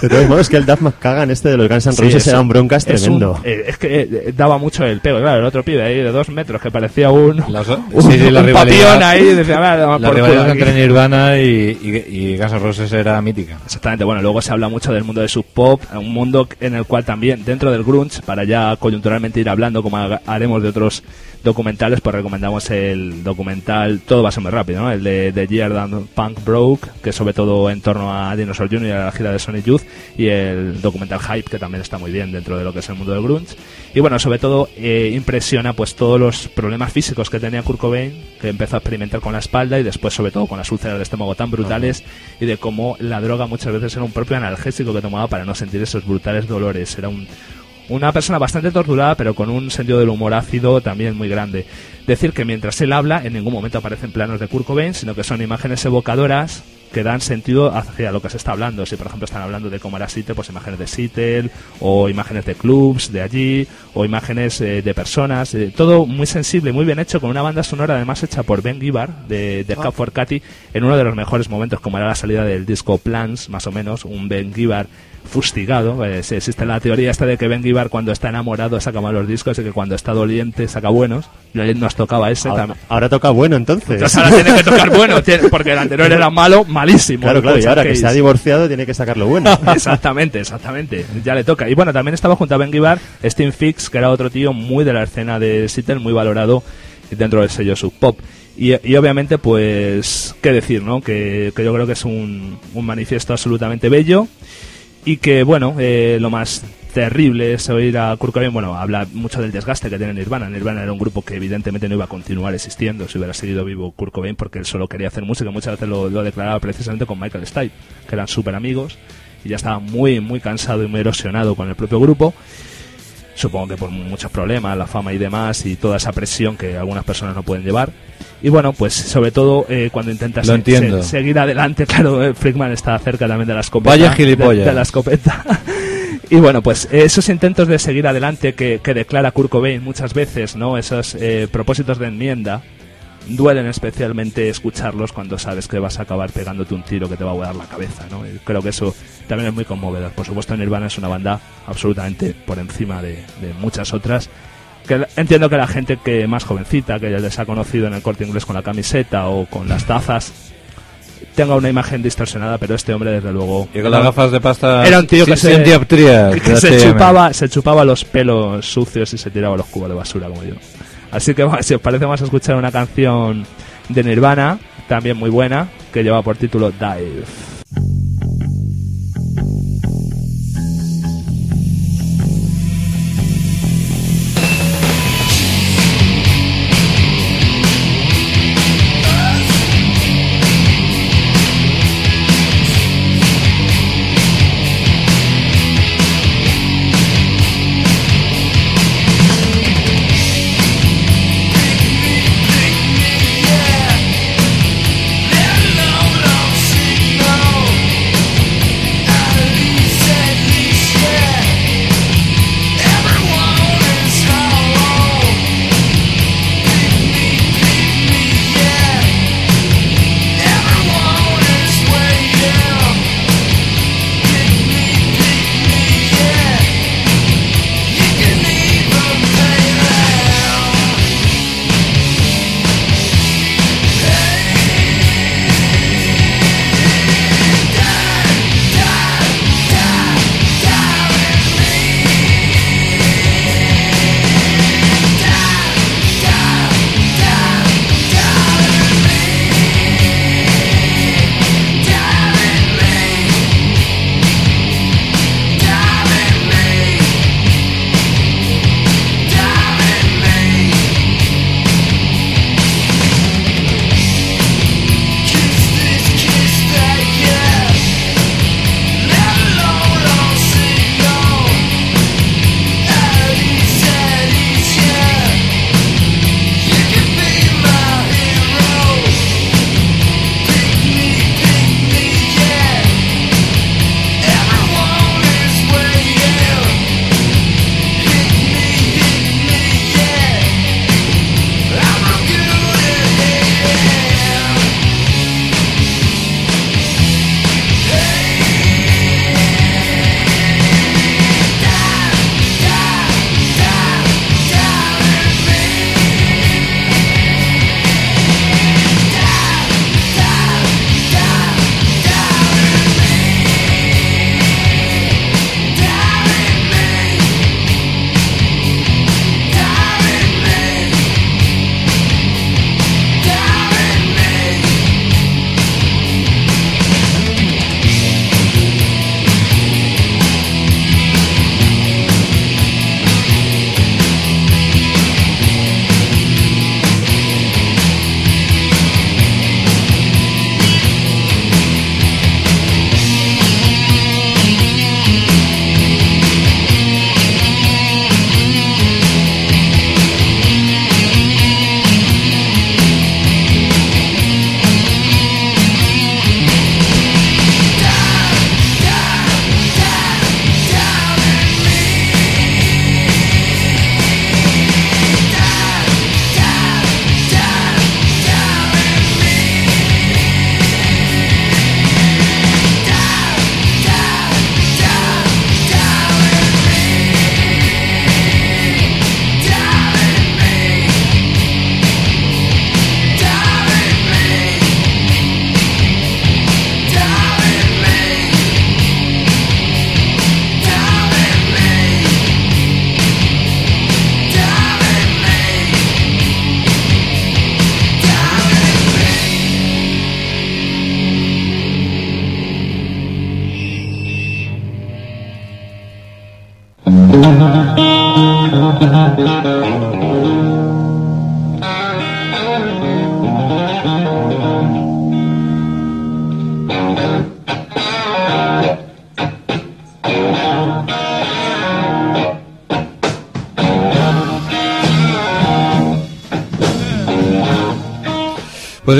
De todos modos, que el Duff McKagan este de los Guns N' Sí, Roses es era un- broncas es un- tremendo. eh, Es, que eh, daba mucho el pego, claro, el otro pibe ahí de dos metros que parecía un, Las- un, sí, sí, la un rivalidad- papión ahí, y decía, "Ah, La por rivalidad aquí". entre Nirvana y, y, y Guns N' Roses era mítica. Exactamente, bueno, luego se habla mucho del mundo de sub pop, un mundo en el cual también, dentro del grunge, para ya coyunturalmente ir hablando, como haremos de otros documentales, pues recomendamos el documental, todo va a ser muy rápido, ¿no? El de Year That Punk Broke, que sobre todo en torno a Dinosaur Jr. y a la gira de Sonic Youth, y el documental Hype, que también está muy bien dentro de lo que es el mundo del grunge. Y bueno, sobre todo eh, impresiona pues todos los problemas físicos que tenía Kurt Cobain, que empezó a experimentar con la espalda y después sobre todo con las úlceras de estómago tan brutales y de cómo la droga muchas veces era un propio analgésico que tomaba para no sentir esos brutales dolores. Era un, una persona bastante torturada, pero con un sentido del humor ácido también muy grande. Decir que mientras él habla, en ningún momento aparecen planos de Kurt Cobain, sino que son imágenes evocadoras que dan sentido hacia lo que se está hablando. Si, por ejemplo, están hablando de cómo era Seattle, pues imágenes de Seattle, o imágenes de clubs de allí, o imágenes eh, de personas. eh, todo muy sensible, muy bien hecho, con una banda sonora además hecha por Ben Gibbard, de, de Cap for Cathy, en uno de los mejores momentos, como era la salida del disco Plans, más o menos, un Ben Gibbard fustigado. Eh, existe la teoría esta de que Ben Gibbard cuando está enamorado saca malos discos y que cuando está doliente saca buenos. Y ayer nos tocaba ese Ahora, también. ahora toca bueno, entonces. Entonces ahora tiene que tocar bueno, [LAUGHS] porque el anterior era malo, malísimo. Claro, claro, y ahora que se ha divorciado tiene que sacarlo bueno. [LAUGHS] Exactamente, exactamente. Ya le toca. Y bueno, también estaba junto a Ben Gibbard Steve Fix, que era otro tío muy de la escena de Seattle, muy valorado dentro del sello Sub Pop. Y, y obviamente, pues, qué decir, ¿no? Que, que yo creo que es un, un manifiesto absolutamente bello y que, bueno, eh, lo más terrible es oír a Kurt Cobain, bueno, habla mucho del desgaste que tiene Nirvana. Nirvana era un grupo que evidentemente no iba a continuar existiendo si hubiera seguido vivo Kurt Cobain porque él solo quería hacer música. Muchas veces lo, lo declaraba precisamente con Michael Stipe, que eran súper amigos y ya estaba muy, muy cansado y muy erosionado con el propio grupo. Supongo que por muchos problemas, la fama y demás, y toda esa presión que algunas personas no pueden llevar. Y bueno, pues sobre todo eh, cuando intentas se- se- seguir adelante, [LAUGHS] claro, eh, Frickman está cerca también de la escopeta. Vaya de- gilipollas. De, la escopeta. [LAUGHS] Y bueno, pues esos intentos de seguir adelante que, que declara Kurt Cobain muchas veces, ¿no? Esos eh, propósitos de enmienda, duelen especialmente escucharlos cuando sabes que vas a acabar pegándote un tiro que te va a volar la cabeza, ¿no? Y creo que eso también es muy conmovedor. Por supuesto, Nirvana es una banda absolutamente por encima de, de muchas otras. Que entiendo que la gente que más jovencita, que ya les ha conocido en el corte inglés con la camiseta o con las tazas, tenga una imagen distorsionada, pero este hombre, desde luego. Y con las gafas de pasta. Era un tío que se, que- que chupaba, se chupaba los pelos sucios y se tiraba los cubos de basura como yo. Así que [LAUGHS] si os parece vamos a escuchar una canción de Nirvana, también muy buena, que lleva por título Dive.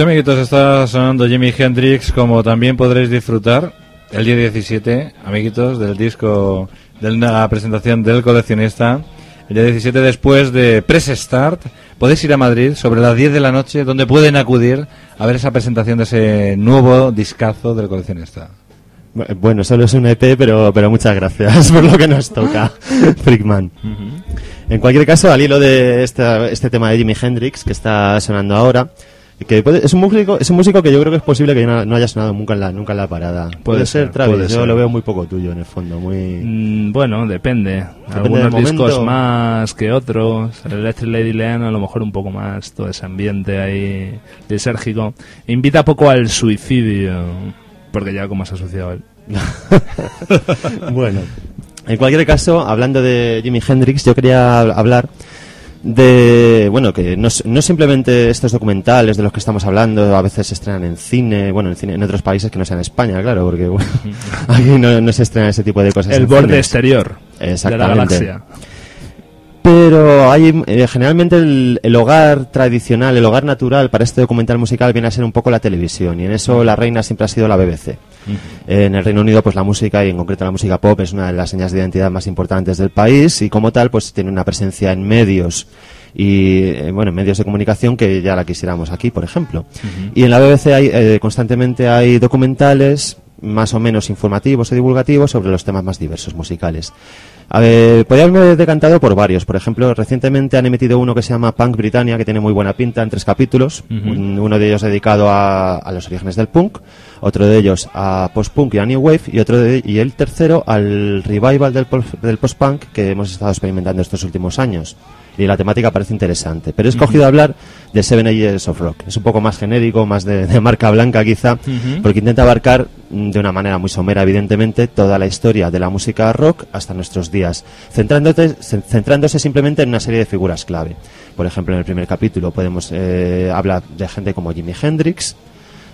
Amiguitos, está sonando Jimi Hendrix, como también podréis disfrutar el día 17, amiguitos, del disco de la presentación del coleccionista. El día 17 después de Press Start, podéis ir a Madrid sobre las 10 de la noche, donde pueden acudir a ver esa presentación de ese nuevo discazo del coleccionista. Bu- Bueno, solo es un EP, pero, pero muchas gracias [LAUGHS] por lo que nos toca, [LAUGHS] Freakman. En cualquier caso, al hilo de este, este tema de Jimi Hendrix que está sonando ahora, que puede- es un músico es un músico que yo creo que es posible que no, no haya sonado nunca en la nunca en la parada. Puede, ser, ser, Travis. puede yo ser. lo veo muy poco tuyo en el fondo, muy Mm, bueno, depende. Depende Algunos discos más que otros. El Electric Lady Leanne a lo mejor un poco más todo ese ambiente ahí lisérgico. Invita poco al suicidio, porque ya como se ha asociado él. [LAUGHS] bueno. En cualquier caso, hablando de Jimi Hendrix, yo quería hab- hablar de, bueno, que no, no simplemente estos documentales de los que estamos hablando, a veces se estrenan en cine, bueno, en, cine, en otros países que no sean España, claro, porque bueno, aquí no, no se estrenan ese tipo de cosas. El borde cines. exterior de la Exactamente. galaxia. Pero hay eh, generalmente el, el hogar tradicional, el hogar natural para este documental musical viene a ser un poco la televisión y en eso la reina siempre ha sido la BBC. En el Reino Unido, pues la música y en concreto la música pop es una de las señas de identidad más importantes del país y como tal, pues tiene una presencia en medios y eh, bueno, en medios de comunicación que ya la quisiéramos aquí, por ejemplo. Y en la BBC hay eh, constantemente hay documentales más o menos informativos o divulgativos sobre los temas más diversos musicales. A ver, podría haberme decantado por varios. Por ejemplo, recientemente han emitido uno que se llama Punk Britannia, que tiene muy buena pinta, en tres capítulos. Un- uno de ellos dedicado a, a los orígenes del punk, otro de ellos a post-punk y a new wave, y, otro de- y el tercero al revival del post-punk que hemos estado experimentando estos últimos años. Y la temática parece interesante. Pero he escogido hablar de Seven Ages of Rock. Es un poco más genérico, más de, de marca blanca quizá, porque intenta abarcar mm, de una manera muy somera, evidentemente, toda la historia de la música rock hasta nuestros días, centrándose, cen- centrándose simplemente en una serie de figuras clave. Por ejemplo, en el primer capítulo podemos eh, hablar de gente como Jimi Hendrix,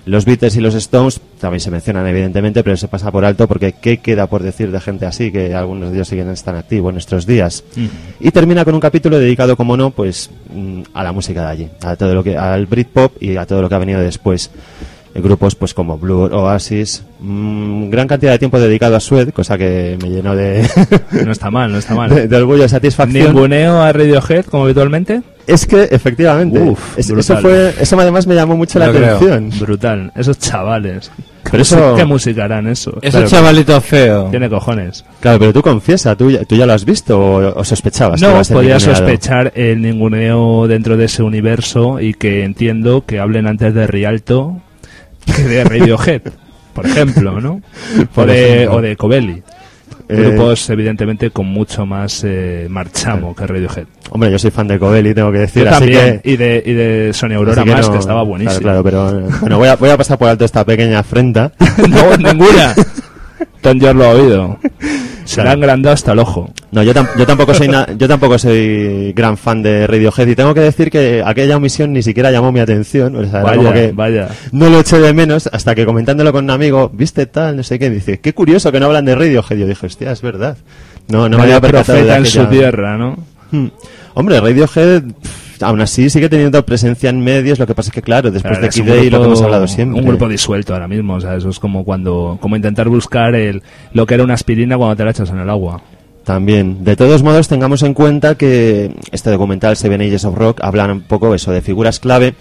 los Beatles y los Stones también se mencionan, evidentemente, pero se pasa por alto porque ¿qué queda por decir de gente así? Que algunos de ellos siguen están activos en nuestros días. Y termina con un capítulo dedicado, como no, pues mm, a la música de allí, a todo lo que, al Britpop y a todo lo que ha venido después. Eh, Grupos pues como Blur, Oasis, mm, gran cantidad de tiempo dedicado a Sued, cosa que me llenó de, No está mal, no está [LAUGHS] mal. de, de orgullo y satisfacción. Ninguneo a Radiohead como habitualmente. Es que efectivamente, Uf, es- eso fue, eso además me llamó mucho la creo. atención. Brutal. Esos chavales. [LAUGHS] Pero eso- ¿Qué música harán eso? Ese Claro. chavalito feo. Tiene cojones. Claro, pero tú confiesa, ¿tú, ya- tú ya lo has visto o, o sospechabas? que No, ser podía sospechar el ninguneo dentro de ese universo y que entiendo que hablen antes de Rialto que [LAUGHS] de Radiohead, por ejemplo, ¿no? [LAUGHS] O de, ejemplo. o de Covelli. Eh, Grupos, evidentemente, con mucho más eh, marchamo que Radiohead. Hombre, yo soy fan de Covelli, tengo que decir, Yo así también, que... y de, y de Sony Aurora que más, no- que estaba buenísimo. Claro, claro, pero eh, bueno, voy a, voy a pasar por alto esta pequeña afrenta. [LAUGHS] no, ninguna. George lo ha oído. [LAUGHS] Se le han agrandado hasta el ojo. No, yo, tam- yo tampoco soy na- yo tampoco soy gran fan de Radiohead y tengo que decir que aquella omisión ni siquiera llamó mi atención, o sea, Vaya, como que vaya. no lo eché de menos hasta que comentándolo con un amigo, viste tal, no sé qué, dice, qué curioso que no hablan de Radiohead. Yo dije, hostia, es verdad. No, no me había percatado de profeta en su aquella- tierra, ¿no? Hmm. Hombre, Radiohead, pff, aún así sigue teniendo presencia en medios, lo que pasa es que claro, después Claro, de Kid Day, lo que hemos hablado siempre. Un grupo disuelto ahora mismo, o sea, eso es como cuando como intentar buscar el lo que era una aspirina cuando te la echas en el agua. También. De todos modos, tengamos en cuenta que este documental Seven Ages of Rock habla un poco eso de figuras clave,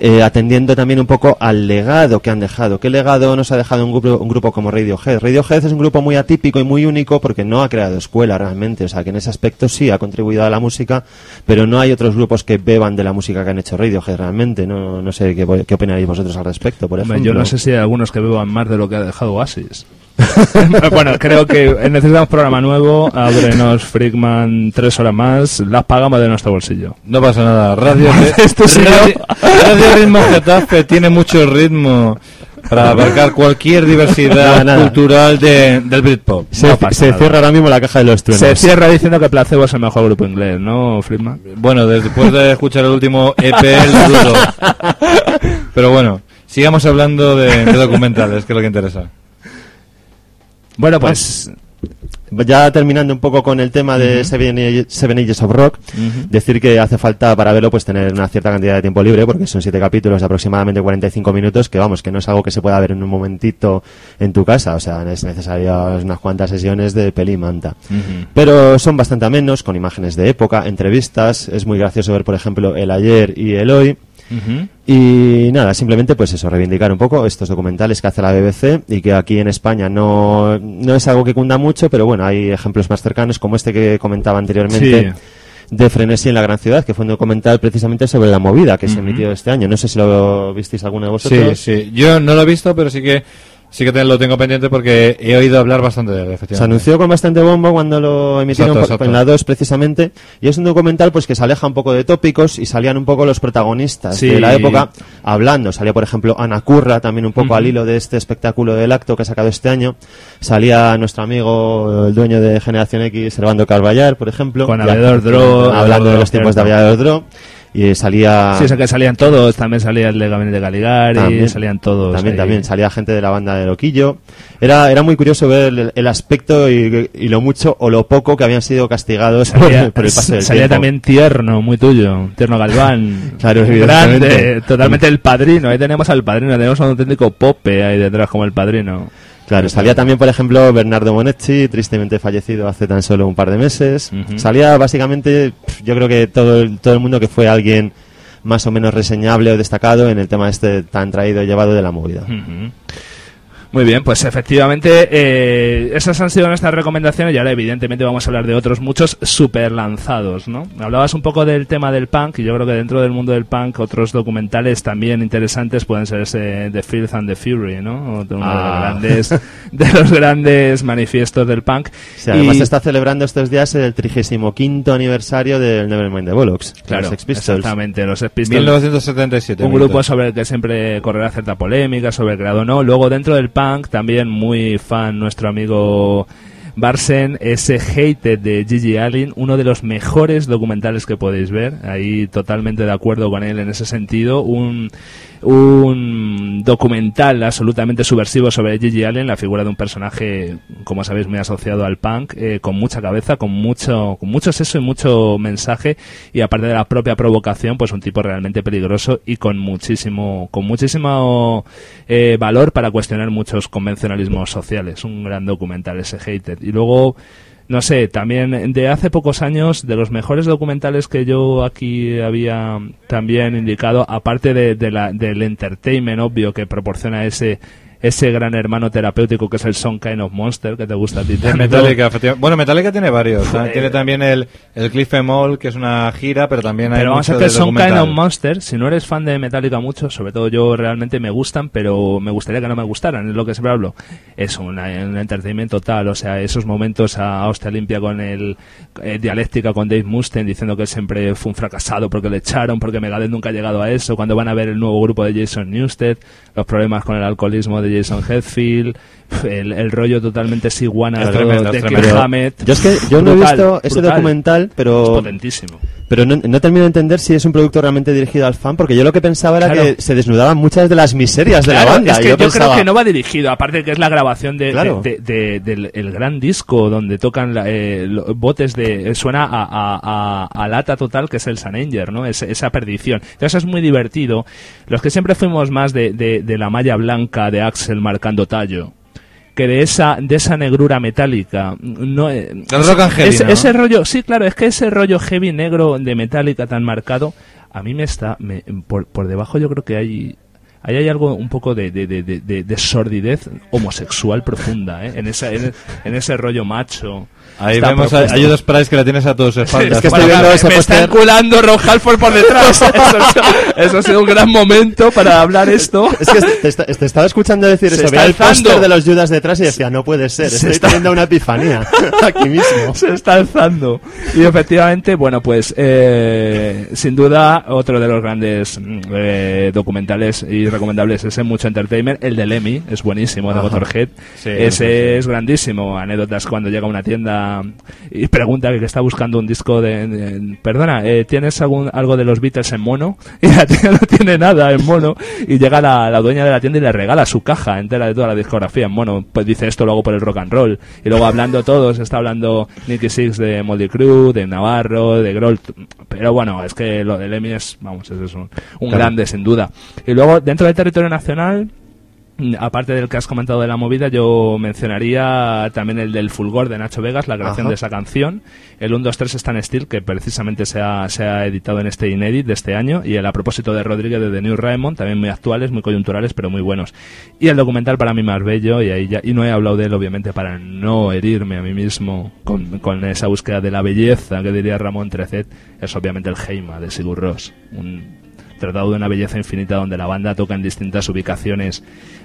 eh, atendiendo también un poco al legado que han dejado. ¿Qué legado nos ha dejado un grupo, un grupo como Radiohead? Radiohead es un grupo muy atípico y muy único porque no ha creado escuela realmente. O sea, que en ese aspecto sí ha contribuido a la música, pero no hay otros grupos que beban de la música que han hecho Radiohead realmente. No, no sé qué, qué opinaréis vosotros al respecto, por ejemplo. yo no sé si hay algunos que beban más de lo que ha dejado Oasis. [LAUGHS] bueno, creo que necesitamos programa nuevo. Ábrenos Freakman tres horas más. Las pagamos de nuestro bolsillo. No pasa nada. Radio, [LAUGHS] Esto radio, [LAUGHS] Radio Ritmo Getafe tiene mucho ritmo para abarcar cualquier diversidad nada. cultural de, del Britpop. Se, no cierra ahora mismo la caja de los truenos. Se cierra diciendo que Placebo es el mejor grupo inglés, ¿no, Freakman? Bueno, después de escuchar el último EP, el. Pero bueno, sigamos hablando de, de documentales, que es lo que interesa. Bueno, pues ya terminando un poco con el tema de Seven, Seven Ages of Rock, decir que hace falta para verlo pues tener una cierta cantidad de tiempo libre, porque son siete capítulos de aproximadamente 45 minutos, que vamos, que no es algo que se pueda ver en un momentito en tu casa, o sea, es necesario unas cuantas sesiones de peli y manta. Pero son bastante amenos, con imágenes de época, entrevistas, es muy gracioso ver, por ejemplo, el ayer y el hoy. Y nada, simplemente pues eso, reivindicar un poco estos documentales que hace la BBC y que aquí en España no, no es algo que cunda mucho, pero bueno, hay ejemplos más cercanos como este que comentaba anteriormente. De Frenesí en la gran ciudad, que fue un documental precisamente sobre la movida que se emitió este año. No sé si lo visteis alguno de vosotros. Sí, sí. Yo no lo he visto, pero sí que sí que te- lo tengo pendiente porque he oído hablar bastante de él, Se efectivamente. anunció con bastante bombo cuando lo emitieron Exacto, exacto. en la 2 precisamente y es un documental pues que se aleja un poco de tópicos y salían un poco los protagonistas Sí. de la época hablando. Salía por ejemplo Ana Curra también un poco al hilo de este espectáculo del acto que ha sacado este año. Salía nuestro amigo el dueño de Generación X, Servando Carballar, por ejemplo. Con Avedor Dro, Hablando de los tiempos de Avedor Dro. Y salía... Sí, eso que salían todos, también salía el de Gabinete Caligari, También, salían todos. También, ahí. también salía gente de la banda de Loquillo. Era, era muy curioso ver el, el aspecto y, y lo mucho o lo poco que habían sido castigados por, Salía, por el paso del salía tiempo. también Tierno, muy tuyo, Tierno Galván. [LAUGHS] Claro. Grande, totalmente el padrino. Ahí tenemos al padrino, tenemos a un auténtico pope ahí detrás como el padrino. Claro, salía también, por ejemplo, Bernardo Monetti, tristemente fallecido hace tan solo un par de meses. Salía básicamente, yo creo que todo el, todo el mundo que fue alguien más o menos reseñable o destacado en el tema este tan traído y llevado de la movida. Muy bien, pues efectivamente eh, esas han sido nuestras recomendaciones y ahora evidentemente vamos a hablar de otros muchos super lanzados, ¿no? Hablabas un poco del tema del punk y yo creo que dentro del mundo del punk otros documentales también interesantes pueden ser ese The Filth and the Fury, ¿no? Uno Ah. de, los grandes, [LAUGHS] de los grandes manifiestos del punk. Sí, además Y- se está celebrando estos días el 35 aniversario del Nevermind the Bollocks. Claro, los Pistols. exactamente, los Sex Pistols. 1977. un grupo sobre el que siempre correrá cierta polémica, sobre el creado o no. Luego, dentro del punk, también muy fan nuestro amigo Barsen, ese Hated de Gigi Allen, uno de los mejores documentales que podéis ver. Ahí totalmente de acuerdo con él en ese sentido. Un, un documental absolutamente subversivo sobre Gigi Allen, la figura de un personaje, como sabéis, muy asociado al punk, eh, con mucha cabeza, con mucho, con mucho seso y mucho mensaje, y aparte de la propia provocación, pues un tipo realmente peligroso y con muchísimo, con muchísimo eh, valor para cuestionar muchos convencionalismos sociales. Un gran documental ese Hated. Y luego, no sé, también de hace pocos años, de los mejores documentales que yo aquí había también indicado, aparte de, de la, del entertainment obvio que proporciona ese ese gran hermano terapéutico que es el Song Kind of Monster que te gusta a ti. [LAUGHS] Metallica, efectivamente. Bueno, Metallica tiene varios. Joder. Tiene también el, el Cliff Mall, que es una gira, pero también hay Pero vamos a mucho de Song Kind of Monster, si no eres fan de Metallica mucho, sobre todo yo realmente me gustan, pero me gustaría que no me gustaran, es lo que siempre hablo. Es una- un entertainment total, o sea, esos momentos a hostia limpia con el eh, dialéctica con Dave Mustaine diciendo que siempre fue un fracasado porque le echaron, porque Megadeth nunca ha llegado a eso, cuando van a ver el nuevo grupo de Jason Newsted, los problemas con el alcoholismo de Jason Hetfield, el, el rollo totalmente siguana Es tremendo, de es Kirk tremendo. Hammett. Yo es que yo no he visto ese brutal. documental, Es pero potentísimo. pero no, no termino de entender si es un producto realmente dirigido al fan, porque yo lo que pensaba era Claro. que se desnudaban muchas de las miserias de la banda. Es que y yo, pensaba, creo que no va dirigido, aparte de que es la grabación de, Claro. de- de- de- del el gran disco donde tocan la- eh, lo- botes de. eh, suena a, a, a- a lata total, que es el Sanenger, ¿no? Es- esa perdición. Entonces es muy divertido. Los que siempre fuimos más de, de- de la malla blanca de Axel marcando tallo. Que de esa, de esa negrura metálica. No, eh, rock ese, ¿no? ese rollo, sí, claro, es que ese rollo heavy negro de metálica tan marcado, a mí me está. me- por, por debajo yo creo que hay. Ahí hay algo un poco de, de, de, de- de- de sordidez homosexual profunda, ¿eh? en, esa, en, en ese rollo macho. Ahí vemos a, a Judas Price que la tienes a tus espaldas. es que Bueno, estoy viendo me, ese me está enculando Ron Halford por detrás. [LAUGHS] eso, eso ha sido un gran momento para hablar esto. Es que te, te estaba escuchando decir Se eso, veía el póster de los Judas detrás y decía, no puede ser, Se estoy está- teniendo una epifanía [LAUGHS] aquí mismo. se está alzando. Y efectivamente, bueno, pues eh, sin duda otro de los grandes mm, eh, documentales y recomendable es ese, mucho entertainment. El de Lemmy es buenísimo, de. Motorhead. Sí, ese sí. es grandísimo. Anécdotas cuando llega a una tienda y pregunta que está buscando un disco de... de- perdona, eh, ¿tienes algún, algo de los Beatles en mono? [LAUGHS] Y la tía no tiene nada en mono. Y llega la, la dueña de la tienda y le regala su caja entera de toda la discografía en mono. Pues dice esto lo hago por el rock and roll. Y luego hablando todos, está hablando Nicky Six de Moldy Crew, de Navarro, de Grohl. Pero bueno, es que lo de Lemmy es, vamos, es, es un, un Claro. grande sin duda. Y luego, dentro del territorio nacional, Aparte del que has comentado de la movida, yo mencionaría también el del Fulgor de Nacho Vegas, la creación Ajá. de esa canción. El 1, 2, 3 Stan Steel, que precisamente se ha, se ha editado en este inédit de este año. Y el a propósito de Rodríguez de The New Raymond, también muy actuales, muy coyunturales, pero muy buenos. Y el documental para mí más bello, y ahí ya, y no he hablado de él obviamente para no herirme a mí mismo con, con esa búsqueda de la belleza que diría Ramón Trecet, es obviamente el Heima de Sigur Rós. Un, tratado de una belleza infinita donde la banda toca en distintas ubicaciones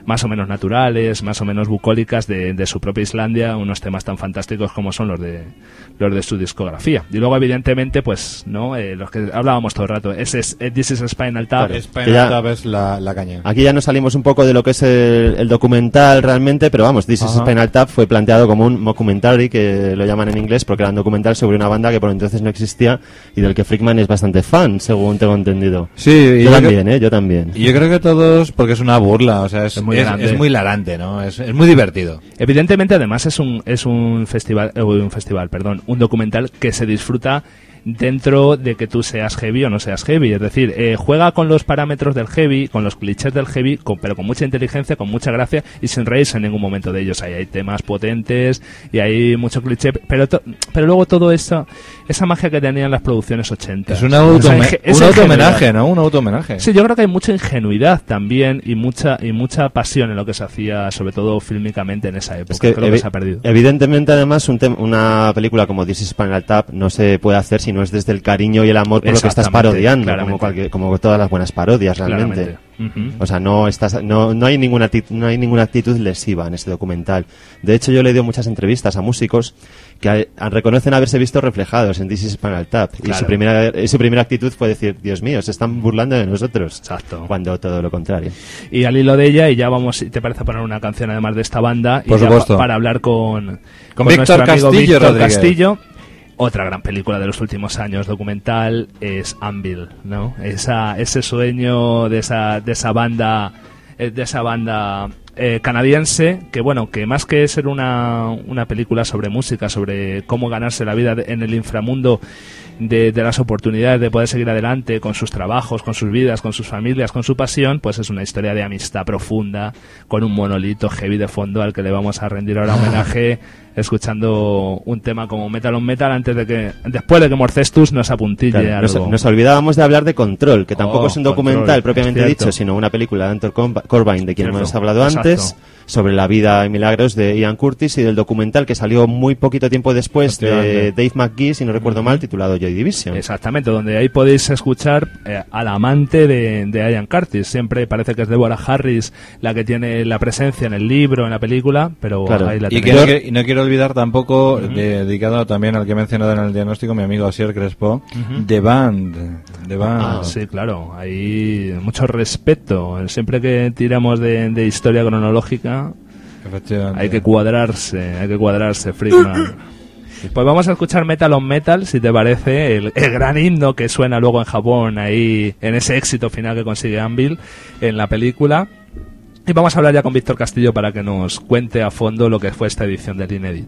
más o menos naturales, más o menos bucólicas de, de su propia Islandia, unos temas tan fantásticos como son los de los de su discografía. Y luego evidentemente, pues, no, Eh, los que hablábamos todo el rato, ese es eh, This is Spinal Tap. Claro. Spinal Tap es la, la caña. Aquí ya nos salimos un poco de lo que es el, el documental realmente, pero vamos, This is Ajá. Spinal Tap fue planteado como un mockumentary, que lo llaman en inglés, porque era un documental sobre una banda que por entonces no existía y del que Frickman es bastante fan, según tengo entendido. Sí, yo yo también, ¿eh? Yo también. Y yo creo que todos, porque es una burla, o sea, es, Es muy es- muy hilarante, ¿no? Es, es muy divertido. Evidentemente, además, es un, es un festival, eh, un festival, perdón, un documental que se disfruta dentro de que tú seas heavy o no seas heavy. Es decir, eh, juega con los parámetros del heavy, con los clichés del heavy, con- pero con mucha inteligencia, con mucha gracia y sin reírse en ningún momento de ellos. Ahí hay temas potentes y hay mucho cliché, pero, to- pero luego todo eso, esa magia que tenían las producciones 80. Es un auto, un auto homenaje, ¿no? Un auto homenaje. Sí, yo creo que hay mucha ingenuidad también y mucha y mucha pasión en lo que se hacía, sobre todo fílmicamente en esa época. Es que, creo que se ha perdido. evidentemente, además, un una película como This is Spinal Tap no se puede hacer si no es desde el cariño y el amor por lo que estás parodiando, como, como todas las buenas parodias, realmente. Claramente. Ujú. O sea, no estás, no, no hay ninguna acti- no hay ninguna actitud lesiva en este documental. De hecho, yo le he leído muchas entrevistas a músicos que a- reconocen haberse visto reflejados en This is Spinal Tap. Y Claro. su primera, y su primera actitud fue decir, Dios mío, se están burlando de nosotros. Exacto. Cuando todo lo contrario. Y al hilo de ella, y ya vamos, si te parece poner una canción además de esta banda, y Por ya supuesto. pa- para hablar con, Con Víctor amigo Castillo Víctor Rodríguez. Castillo. Otra gran película de los últimos años documental es Anvil, ¿no? Esa, ese sueño de esa, de esa banda, eh, de esa banda eh, canadiense, que bueno, que más que ser una, una película sobre música, sobre cómo ganarse la vida en el inframundo de, de las oportunidades de poder seguir adelante con sus trabajos, con sus vidas, con sus familias, con su pasión, pues es una historia de amistad profunda, con un monolito heavy de fondo al que le vamos a rendir ahora [LAUGHS] homenaje escuchando un tema como Metal on Metal antes de que, después de que Morcestus nos apuntille Claro, nos, algo. nos olvidábamos de hablar de Control, que tampoco Oh, es un documental Control, propiamente dicho, sino una película de Anton Corb- Corbijn, de quien Cierto, hemos hablado exacto. antes, sobre la vida y milagros de Ian Curtis y del documental que salió muy poquito tiempo después de. Dave McGee, si no recuerdo mal, titulado Joy Division. Exactamente, donde ahí podéis escuchar eh, al amante de, de Ian Curtis. Siempre parece que es Deborah Harris la que tiene la presencia en el libro, en la película, pero Claro. ahí la Y, tenéis. que no, quiero- y no quiero olvidar tampoco, de- dedicado también al que he mencionado en el diagnóstico, mi amigo Asier Crespo, The Band. The Band. Ah, sí, claro, hay mucho respeto. Siempre que tiramos de, de historia cronológica, hay que cuadrarse, hay que cuadrarse, Friedman. [COUGHS] Pues vamos a escuchar Metal on Metal, si te parece, el, el gran himno que suena luego en Japón, ahí en ese éxito final que consigue Anvil en la película. Y vamos a hablar ya con Víctor Castillo para que nos cuente a fondo lo que fue esta edición del Inédit.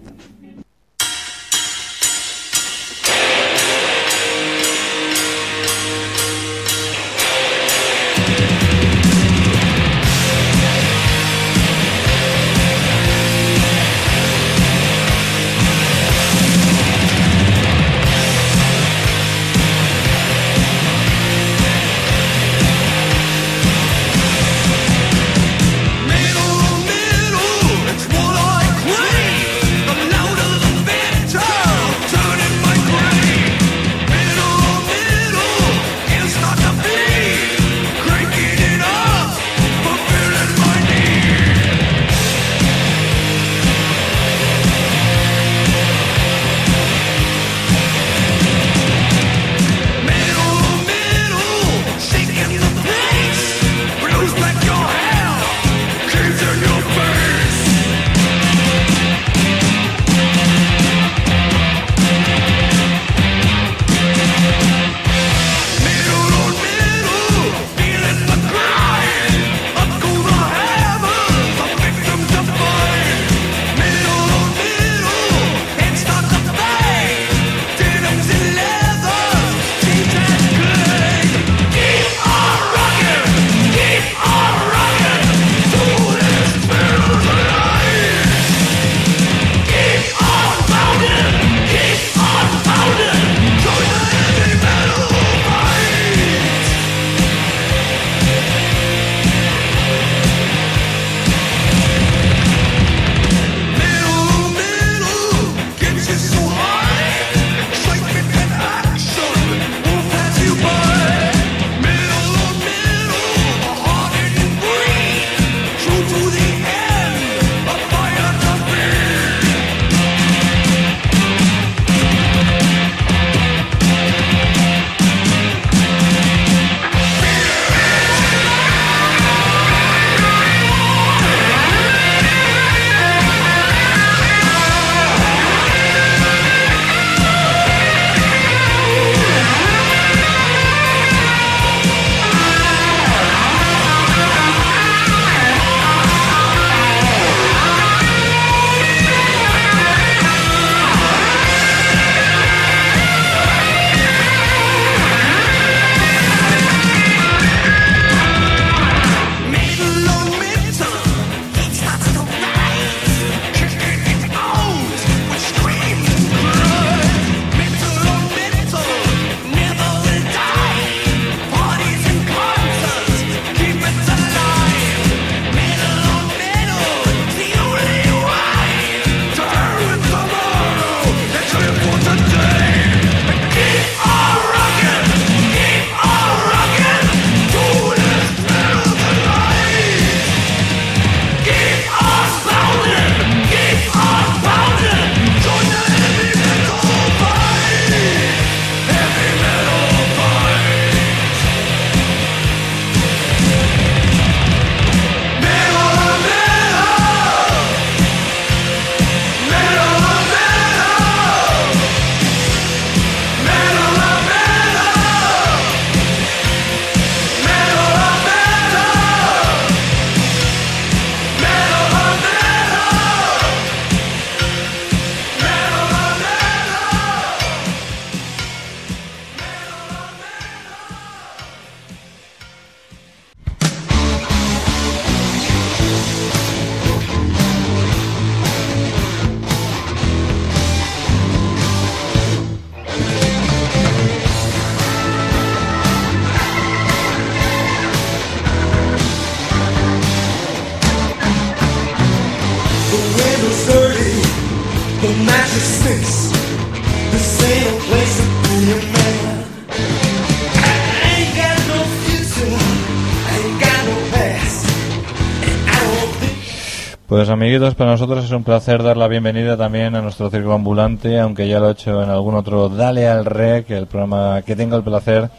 Amiguitos, para nosotros es un placer dar la bienvenida también a nuestro circo ambulante, aunque ya lo he hecho en algún otro Dale al Rec, el programa que tengo el placer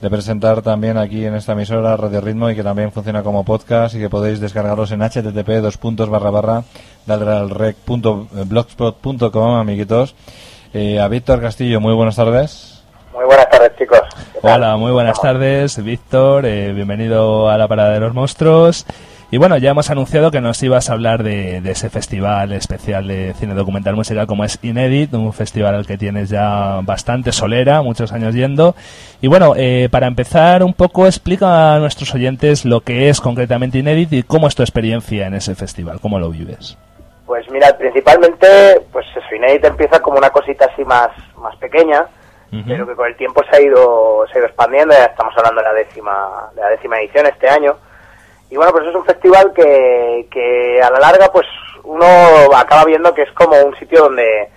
de presentar también aquí en esta emisora Radio Ritmo y que también funciona como podcast y que podéis descargaros en http dos puntos barra barra dalealrec.blogspot.com amiguitos. Eh, a Víctor Castillo, muy buenas tardes. Muy buenas tardes, chicos. Hola, muy buenas tardes, Víctor. eh, bienvenido a la Parada de los Monstruos. Y bueno, ya hemos anunciado que nos ibas a hablar de, de ese festival especial de cine documental musical como es Inédit, un festival al que tienes ya bastante solera, muchos años yendo. Y bueno, eh, para empezar un poco, explica a nuestros oyentes lo que es concretamente Inédit y cómo es tu experiencia en ese festival, cómo lo vives. Pues mira, principalmente, pues eso, Inédit empieza como una cosita así más, más pequeña, pero que con el tiempo se ha ido, se ha ido expandiendo, ya estamos hablando de la décima, de la décima edición este año. Y bueno, pues es un festival que, que a la larga, pues uno acaba viendo que es como un sitio donde,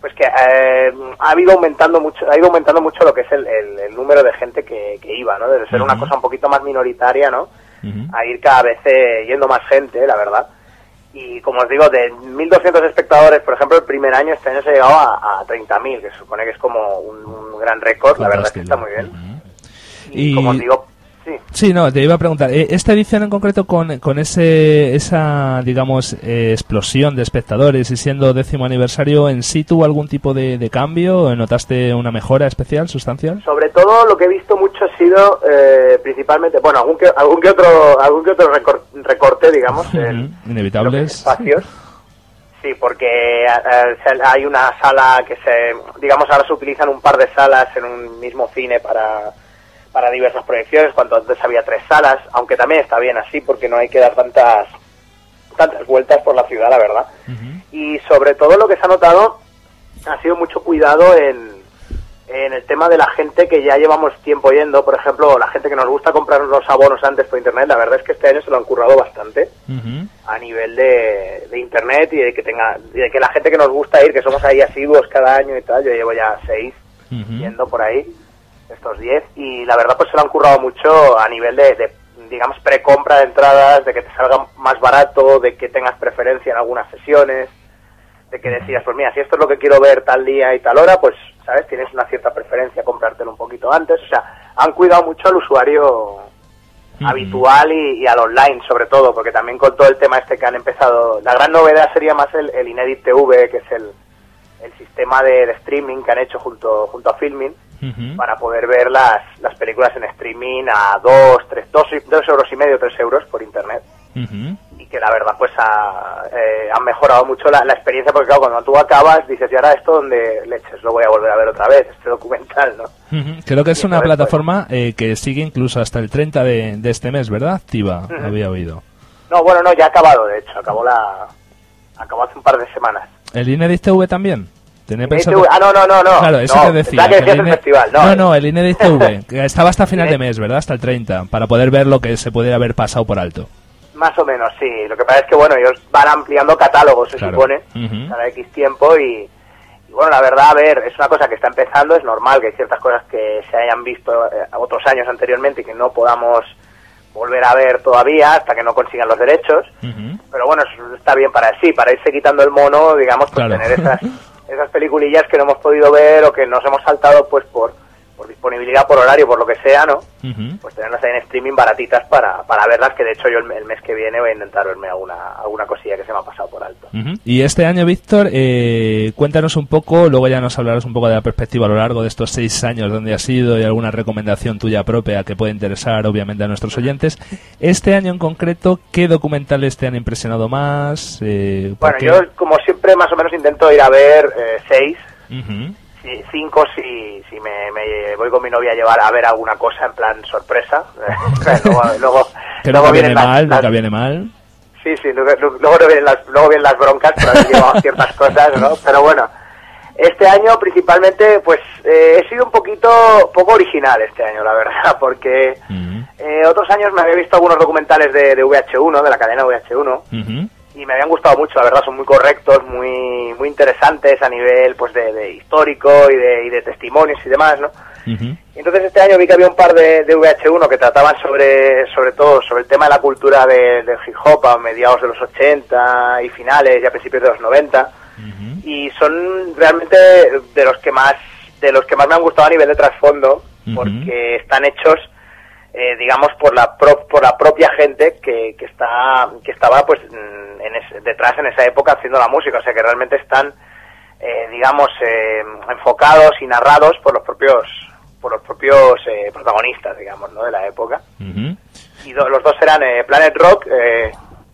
pues que eh, ha habido aumentando mucho, ha ido aumentando mucho lo que es el, el- el número de gente que, que iba, ¿no? Desde ser una cosa un poquito más minoritaria, ¿no? A ir cada vez eh, yendo más gente, la verdad. Y como os digo, de 1.200 espectadores, por ejemplo, el primer año, este año se ha llegado a, a 30.000, que se supone que es como un, un gran récord, la verdad es que está muy bien. Y- como os digo, sí, Sí, no, te iba a preguntar, eh, esta edición en concreto con, con ese, esa, digamos, eh, explosión de espectadores y siendo décimo aniversario, ¿en sí tuvo algún tipo de, de cambio? ¿Notaste una mejora especial, sustancial? sobre todo lo que he visto mucho ha sido eh, principalmente, bueno, algún que, algún que otro, algún que otro recor- recorte, digamos, en- Inevitables. espacios. Sí, porque eh, hay una sala que se, digamos, ahora se utilizan un par de salas en un mismo cine para, para diversas proyecciones, cuando antes había tres salas, aunque también está bien así porque no hay que dar tantas, tantas vueltas por la ciudad, la verdad. Ujú. Y sobre todo lo que se ha notado ha sido mucho cuidado en, en el tema de la gente que ya llevamos tiempo yendo, por ejemplo, la gente que nos gusta comprar los abonos antes por internet, la verdad es que este año se lo han currado bastante a nivel de, de internet y de que tenga y de que la gente que nos gusta ir, que somos ahí asiduos cada año y tal, yo llevo ya seis yendo por ahí, estos diez, y la verdad pues se lo han currado mucho a nivel de, de, digamos, precompra de entradas, de que te salga más barato, de que tengas preferencia en algunas sesiones, de que decidas, pues mira, si esto es lo que quiero ver tal día y tal hora, pues, ¿sabes? Tienes una cierta preferencia, comprártelo un poquito antes, o sea, han cuidado mucho al usuario habitual y, y al online sobre todo, porque también con todo el tema este que han empezado, la gran novedad sería más el, el Inédit TV, que es el, el sistema de, de streaming que han hecho junto, junto a Filmin, Para poder ver las, las películas en streaming a dos, tres, dos, y- dos euros y medio, tres euros por internet. Y que la verdad pues ha, eh, han mejorado mucho la, la experiencia, porque claro, cuando tú acabas dices, y ahora esto donde leches, lo voy a volver a ver otra vez, este documental, ¿no? Creo que es Y una entonces, plataforma eh, que sigue incluso hasta el 30 de, de este mes, ¿verdad? Activa, había oído. No, bueno, no, ya ha acabado, de hecho, acabó la acabó hace un par de semanas. ¿El Inédit TV también? Tenía pensado... Ah, no, no, no, no. Claro, eso no, te decía. que el el Ine- festival, no. no, no, el Inédit TV, [LAUGHS] que estaba hasta final de mes, ¿verdad? Hasta el 30, para poder ver lo que se pudiera haber pasado por alto. Más o menos, sí. Lo que pasa es que, bueno, ellos van ampliando catálogos, se Claro. supone, Ujú. cada X tiempo y, y, bueno, la verdad, a ver, es una cosa que está empezando, es normal que hay ciertas cosas que se hayan visto eh, otros años anteriormente y que no podamos volver a ver todavía hasta que no consigan los derechos. Pero bueno, eso está bien para sí, para irse quitando el mono, digamos, pues Claro. tener esas, [LAUGHS] esas peliculillas que no hemos podido ver o que nos hemos saltado pues por, por disponibilidad, por horario, por lo que sea, ¿no? Pues tenerlas ahí en streaming baratitas para, para verlas, que de hecho yo el, el mes que viene voy a intentar verme alguna, alguna cosilla que se me ha pasado por alto. Y este año, Víctor, eh, cuéntanos un poco, luego ya nos hablarás un poco de la perspectiva a lo largo de estos seis años, donde has ido y alguna recomendación tuya propia que puede interesar, obviamente, a nuestros oyentes. Este año en concreto, ¿qué documentales te han impresionado más? Eh, ¿por Bueno, qué? yo como siempre más o menos intento ir a ver eh, seis, Ujú. Si- cinco si, si me, me voy con mi novia a llevar a ver alguna cosa en plan sorpresa. [LAUGHS] luego, luego, [LAUGHS] Que luego nunca viene las- mal, las- nunca viene mal. Sí, sí, luego, luego no vienen las, luego vienen las broncas por haber llevado ciertas cosas, ¿no? Pero bueno, este año principalmente, pues eh, he sido un poquito, poco original este año, la verdad, porque eh, otros años me había visto algunos documentales de, de VH1, de la cadena VH1, Ujú. Y me habían gustado mucho, la verdad, son muy correctos, muy muy interesantes a nivel pues de, de histórico y de, y de testimonios y demás, ¿no? Entonces este año vi que había un par de, de VH1 que trataban sobre, sobre todo sobre el tema de la cultura de- del hip hop a mediados de los 80 y finales y a principios de los 90 y son realmente de los que más de los que más me han gustado a nivel de trasfondo porque están hechos eh, digamos por la pro- por la propia gente que, que está que estaba pues mm, en es- detrás en esa época haciendo la música. O sea que realmente están eh, digamos eh, enfocados y narrados por los propios por los propios eh, protagonistas digamos no de la época. Y do- los dos eran eh, Planet Rock eh,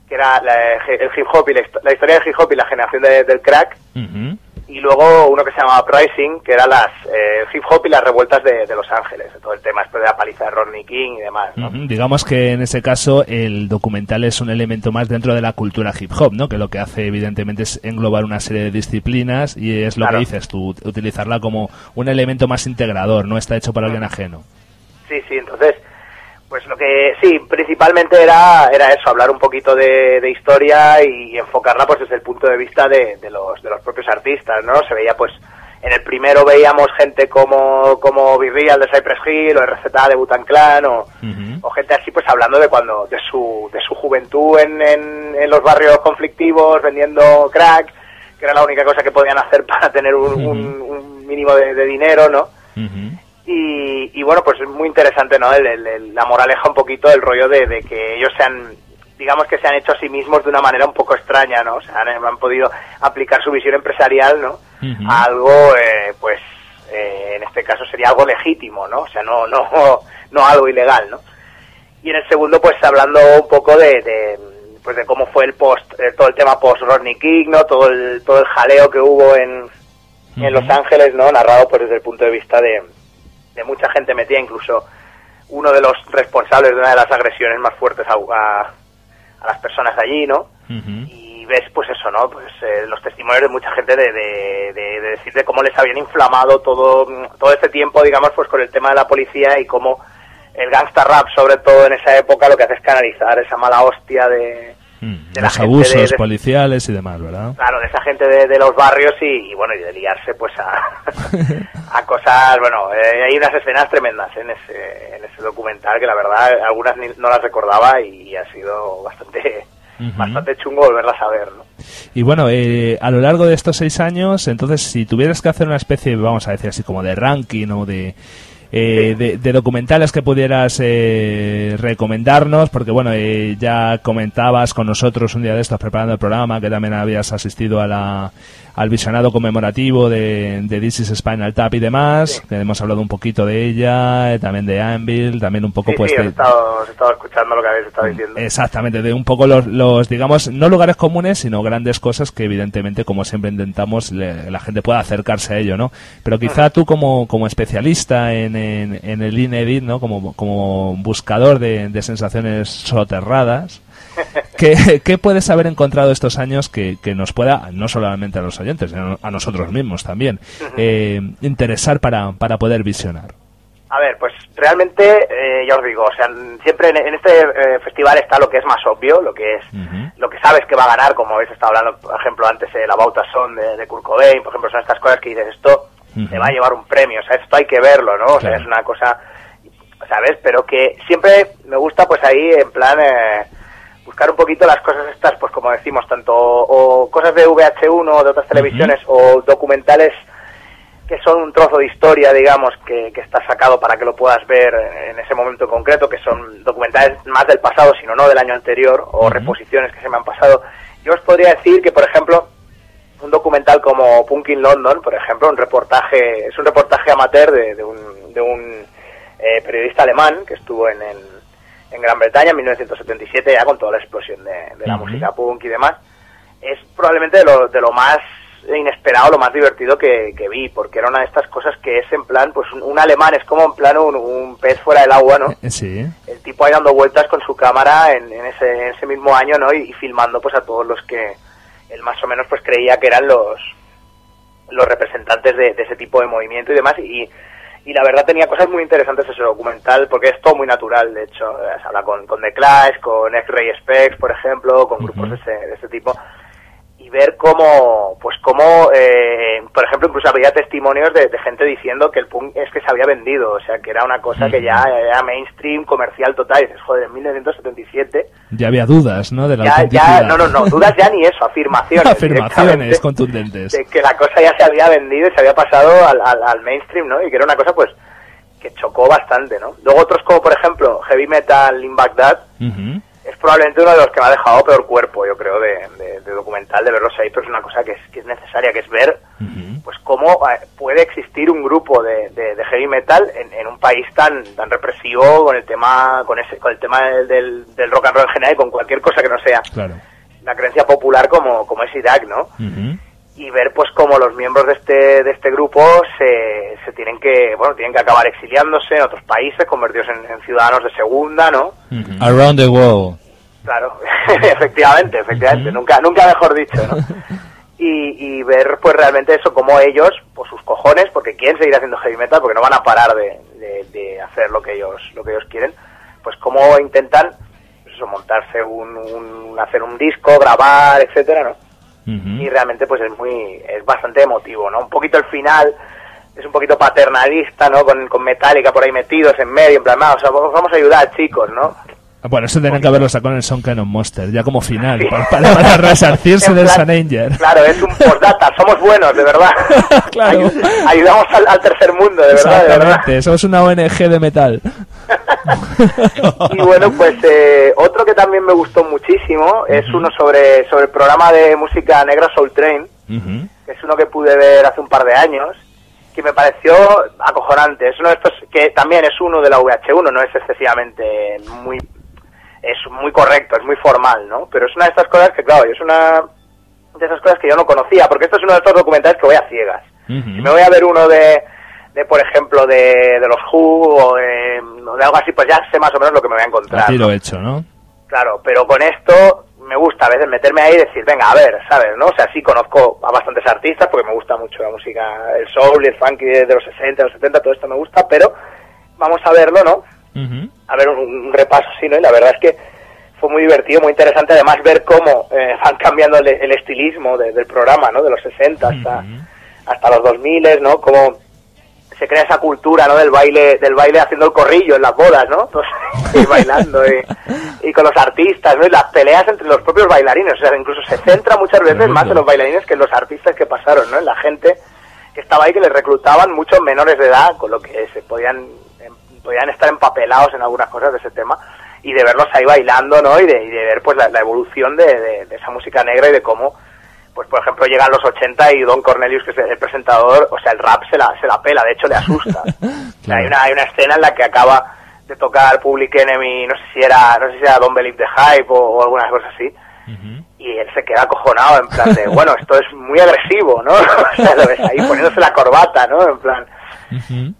que era la- el hip hop y la, histo- la historia del hip hop y la generación de- del crack. Y luego uno que se llamaba Pricing que era las eh, hip hop y las revueltas de, de Los Ángeles todo el tema después de la paliza de Rodney King y demás. Digamos que en ese caso el documental es un elemento más dentro de la cultura hip hop, ¿no? Que lo que hace evidentemente es englobar una serie de disciplinas y es lo Claro. que dices tú, utilizarla como un elemento más integrador, no está hecho para alguien ajeno. Sí, sí, entonces, pues lo que sí, principalmente era, era eso, hablar un poquito de, de historia y enfocarla pues desde el punto de vista de, de los, de los propios artistas, ¿no? Se veía pues, en el primero veíamos gente como, como Virreal de Cypress Hill o RZA de Butan Clan o, o gente así pues hablando de cuando, de su, de su juventud en, en, en los barrios conflictivos vendiendo crack, que era la única cosa que podían hacer [LAUGHS] para tener un, un- un mínimo de- de dinero, ¿no? Y, y bueno, pues es muy interesante, ¿no? El- el- el- la moraleja un poquito, el rollo de, de que ellos se han, digamos que se han hecho a sí mismos de una manera un poco extraña, ¿no? O sea, han, han podido aplicar su visión empresarial, ¿no? A algo, eh, pues, eh, en este caso sería algo legítimo, ¿no? O sea, no, no, [LAUGHS] no algo ilegal, ¿no? Y en el segundo, pues hablando un poco de, de, pues de cómo fue el post, eh, todo el tema post Rodney King, ¿no? Todo el, todo el jaleo que hubo en, en Los Ángeles, ¿no? Narrado pues desde el punto de vista de, de mucha gente metida, incluso uno de los responsables de una de las agresiones más fuertes a, a, a las personas allí, ¿no? Y ves, pues eso, ¿no? Pues eh, los testimonios de mucha gente de, de, de- de decir de cómo les habían inflamado todo, todo este tiempo, digamos, pues con el tema de la policía y cómo el gangsta rap, sobre todo en esa época, lo que hace es canalizar esa mala hostia de, Mm, de Los abusos de- de- policiales y demás, ¿verdad? claro, de esa gente de, de los barrios y, y, bueno, y de liarse pues a, [LAUGHS] a cosas, bueno, eh, hay unas escenas tremendas en ese, en ese documental que la verdad algunas ni- no las recordaba y, ha sido bastante, bastante chungo volverlas a ver, ¿no? Y bueno, eh, a lo largo de estos seis años, entonces, si tuvieras que hacer una especie, vamos a decir así, como de ranking o de, eh, de, documentales que pudieras eh, recomendarnos, porque bueno, eh, ya comentabas con nosotros un día de estos preparando el programa que también habías asistido a la, al visionado conmemorativo de, de This is Spinal Tap y demás, que hemos hablado un poquito de ella, eh, también de Anvil, también un poco Sí, pues estado, he estado escuchando lo que habéis estado diciendo. Exactamente, de un poco los, los, digamos, no lugares comunes, sino grandes cosas que evidentemente, como siempre intentamos, le- la gente pueda acercarse a ello, ¿no? Pero quizá tú como, como especialista en, en, en el Inedit, ¿no? Como, como buscador de, de sensaciones soterradas, ¿qué, qué puedes haber encontrado estos años que, que nos pueda, no solamente a los oyentes, sino a nosotros mismos también, eh, interesar para, para poder visionar? A ver, pues realmente, eh, ya os digo, o sea, siempre en, en este eh, festival está lo que es más obvio, lo que es, lo que sabes que va a ganar, como habéis estado hablando, por ejemplo, antes de la Bauta Son de, de Kurt Cobain, por ejemplo, son estas cosas que dices, esto te va a llevar un premio, o sea, esto hay que verlo, ¿no? O sea, es una cosa, ¿sabes? Pero que siempre me gusta, pues ahí, en plan, eh, buscar un poquito las cosas estas, pues como decimos, tanto o cosas de VH1 o de otras televisiones o documentales que son un trozo de historia, digamos, que, que está sacado para que lo puedas ver en ese momento en concreto, que son documentales más del pasado, sino no del año anterior, o reposiciones que se me han pasado. Yo os podría decir que, por ejemplo, un documental como Punk in London, por ejemplo, un reportaje, es un reportaje amateur de, de un, de un eh, periodista alemán que estuvo en, en, en Gran Bretaña en 1977, ya con toda la explosión de, de la música punk y demás. Es probablemente de lo, de lo más inesperado, lo más divertido que, que vi, porque era una de estas cosas que es en plan, pues un, un alemán es como en plan un, un pez fuera del agua, ¿no? [LAUGHS] Sí. el tipo ahí dando vueltas con su cámara en, en ese, en ese mismo año, ¿no? Y, y filmando pues a todos los que él más o menos pues creía que eran los los representantes de, de ese tipo de movimiento y demás y, y la verdad tenía cosas muy interesantes ese documental, porque es todo muy natural, de hecho, se habla con, con The Clash, con X-Ray Specs, por ejemplo, con grupos de, ese, de ese tipo, y ver cómo, pues cómo, eh, por ejemplo, incluso había testimonios de, de gente diciendo que el punk es que se había vendido, o sea, que era una cosa que ya era mainstream, comercial total, y dices, joder, en 1977, Ya había dudas, ¿no? De la ya, ya, no, no, no, dudas ya ni eso, [LAUGHS] afirmaciones. Afirmaciones contundentes. de que la cosa ya se había vendido y se había pasado al, al, al mainstream, ¿no? Y que era una cosa, pues, que chocó bastante, ¿no? Luego otros como, por ejemplo, Heavy Metal in Baghdad. Es probablemente uno de los que me ha dejado peor cuerpo, yo creo, de, de- de documental, de verlos ahí, pero es una cosa que es, que es necesaria, que es ver, pues, cómo eh, puede existir un grupo de, de- de heavy metal en, en un país tan tan represivo con el tema con ese con el tema del, del, del rock and roll en general y con cualquier cosa que no sea Claro. la creencia popular como, como es Irak, ¿no? Y ver pues cómo los miembros de este de este grupo se, se tienen que bueno tienen que acabar exiliándose en otros países convertidos en, en ciudadanos de segunda no Around the world. claro [LAUGHS] efectivamente efectivamente nunca nunca mejor dicho no [LAUGHS] y, y ver pues realmente eso como ellos por sus cojones porque quieren seguir haciendo heavy metal porque no van a parar de, de- de hacer lo que ellos lo que ellos quieren pues cómo intentan pues eso, montarse un, un- hacer un disco grabar etcétera no y realmente pues es muy es bastante emotivo no un poquito el final es un poquito paternalista no con, con Metallica por ahí metidos en medio en plan "Va, o sea, vamos a ayudar chicos no Ah, Bueno, eso tenían que haberlo sacado en el Son Canon Monster, ya como final, [LAUGHS] para, para, para resarcirse [LAUGHS] del San Anger. claro es un postdata somos buenos de verdad. [LAUGHS] Claro. Ayu- ayudamos al, al tercer mundo de verdad de verdad. Somos una ONG de metal. Y bueno pues eh, otro que también me gustó muchísimo es uno sobre sobre el programa de música negra Soul Train Ujú. que es uno que pude ver hace un par de años, que me pareció acojonante. Es uno de estos que también es uno de la VH1, no es excesivamente muy es muy correcto, es muy formal, ¿no? Pero es una de estas cosas que, claro, es una de esas cosas que yo no conocía, porque esto es uno de estos documentales que voy a ciegas. Si me voy a ver uno de, de por ejemplo, de, de los Who o de, o de algo así, pues ya sé más o menos lo que me voy a encontrar. tiro hecho, ¿no? Claro, pero con esto me gusta a veces meterme ahí y decir, venga, a ver, ¿sabes? ¿no? O sea, sí conozco a bastantes artistas porque me gusta mucho la música, el soul y el funky de, los 60, los 70, todo esto me gusta, pero vamos a verlo, ¿no? A ver un, un repaso, sí, ¿no? Y la verdad es que fue muy divertido, muy interesante además ver cómo eh, [LAUGHS] van cambiando el, el estilismo de- del programa, ¿no? De los 60 hasta, hasta los 2000, ¿no? Cómo se crea esa cultura, ¿no? Del baile, del baile haciendo el corrillo en las bodas, ¿no? Ahí [LAUGHS] bailando y, y con los artistas, ¿no? Y las peleas entre los propios bailarines, o sea, incluso se centra muchas veces más en los bailarines que en los artistas que pasaron, ¿no? En la gente que estaba ahí que les reclutaban muchos menores de edad, con lo que se podían, em, podían estar empapelados en algunas cosas de ese tema y de verlos ahí bailando, ¿no? Y de, y de ver pues la, la evolución de, de- de esa música negra y de cómo pues por ejemplo llegan los 80 y Don Cornelius que es el presentador o sea el rap se la, se la pela de hecho le asusta. [LAUGHS] O sea, hay una hay una escena en la que acaba de tocar Public Enemy no sé si era no sé si era Don't Believe the Hype o, o algunas cosas así y él se queda acojonado en plan de [LAUGHS] bueno esto es muy agresivo no [LAUGHS] o sea lo ves ahí poniéndose la corbata no en plan.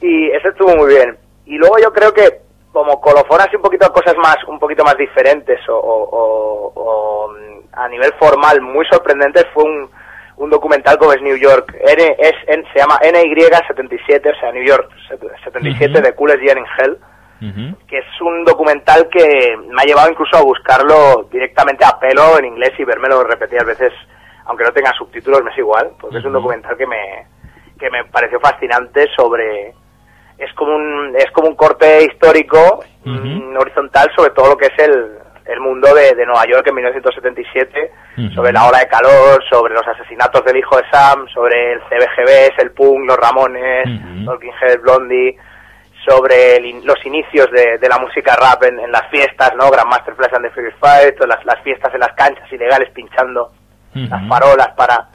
Y eso estuvo muy bien. Y luego yo creo que como colofón así un poquito a cosas más un poquito más diferentes o, o- a nivel formal muy sorprendentes fue un, un documental como es New York. N, es, N- se llama NY77 o sea New York 77 de Coolest Year in Hell que es un documental que me ha llevado incluso a buscarlo directamente a pelo en inglés y vérmelo repetidas veces aunque no tenga subtítulos me es igual porque es un documental que me que me pareció fascinante sobre es como un es como un corte histórico mm, horizontal sobre todo lo que es el, el mundo de, de Nueva York en 1977 sobre la ola de calor sobre los asesinatos del hijo de Sam sobre el CBGB el punk los Ramones Talking Heads Blondie sobre el los inicios de, de la música rap en, en las fiestas, ¿no? Grandmaster Flash and the Furious Fight, todas las, las fiestas en las canchas ilegales pinchando las farolas para,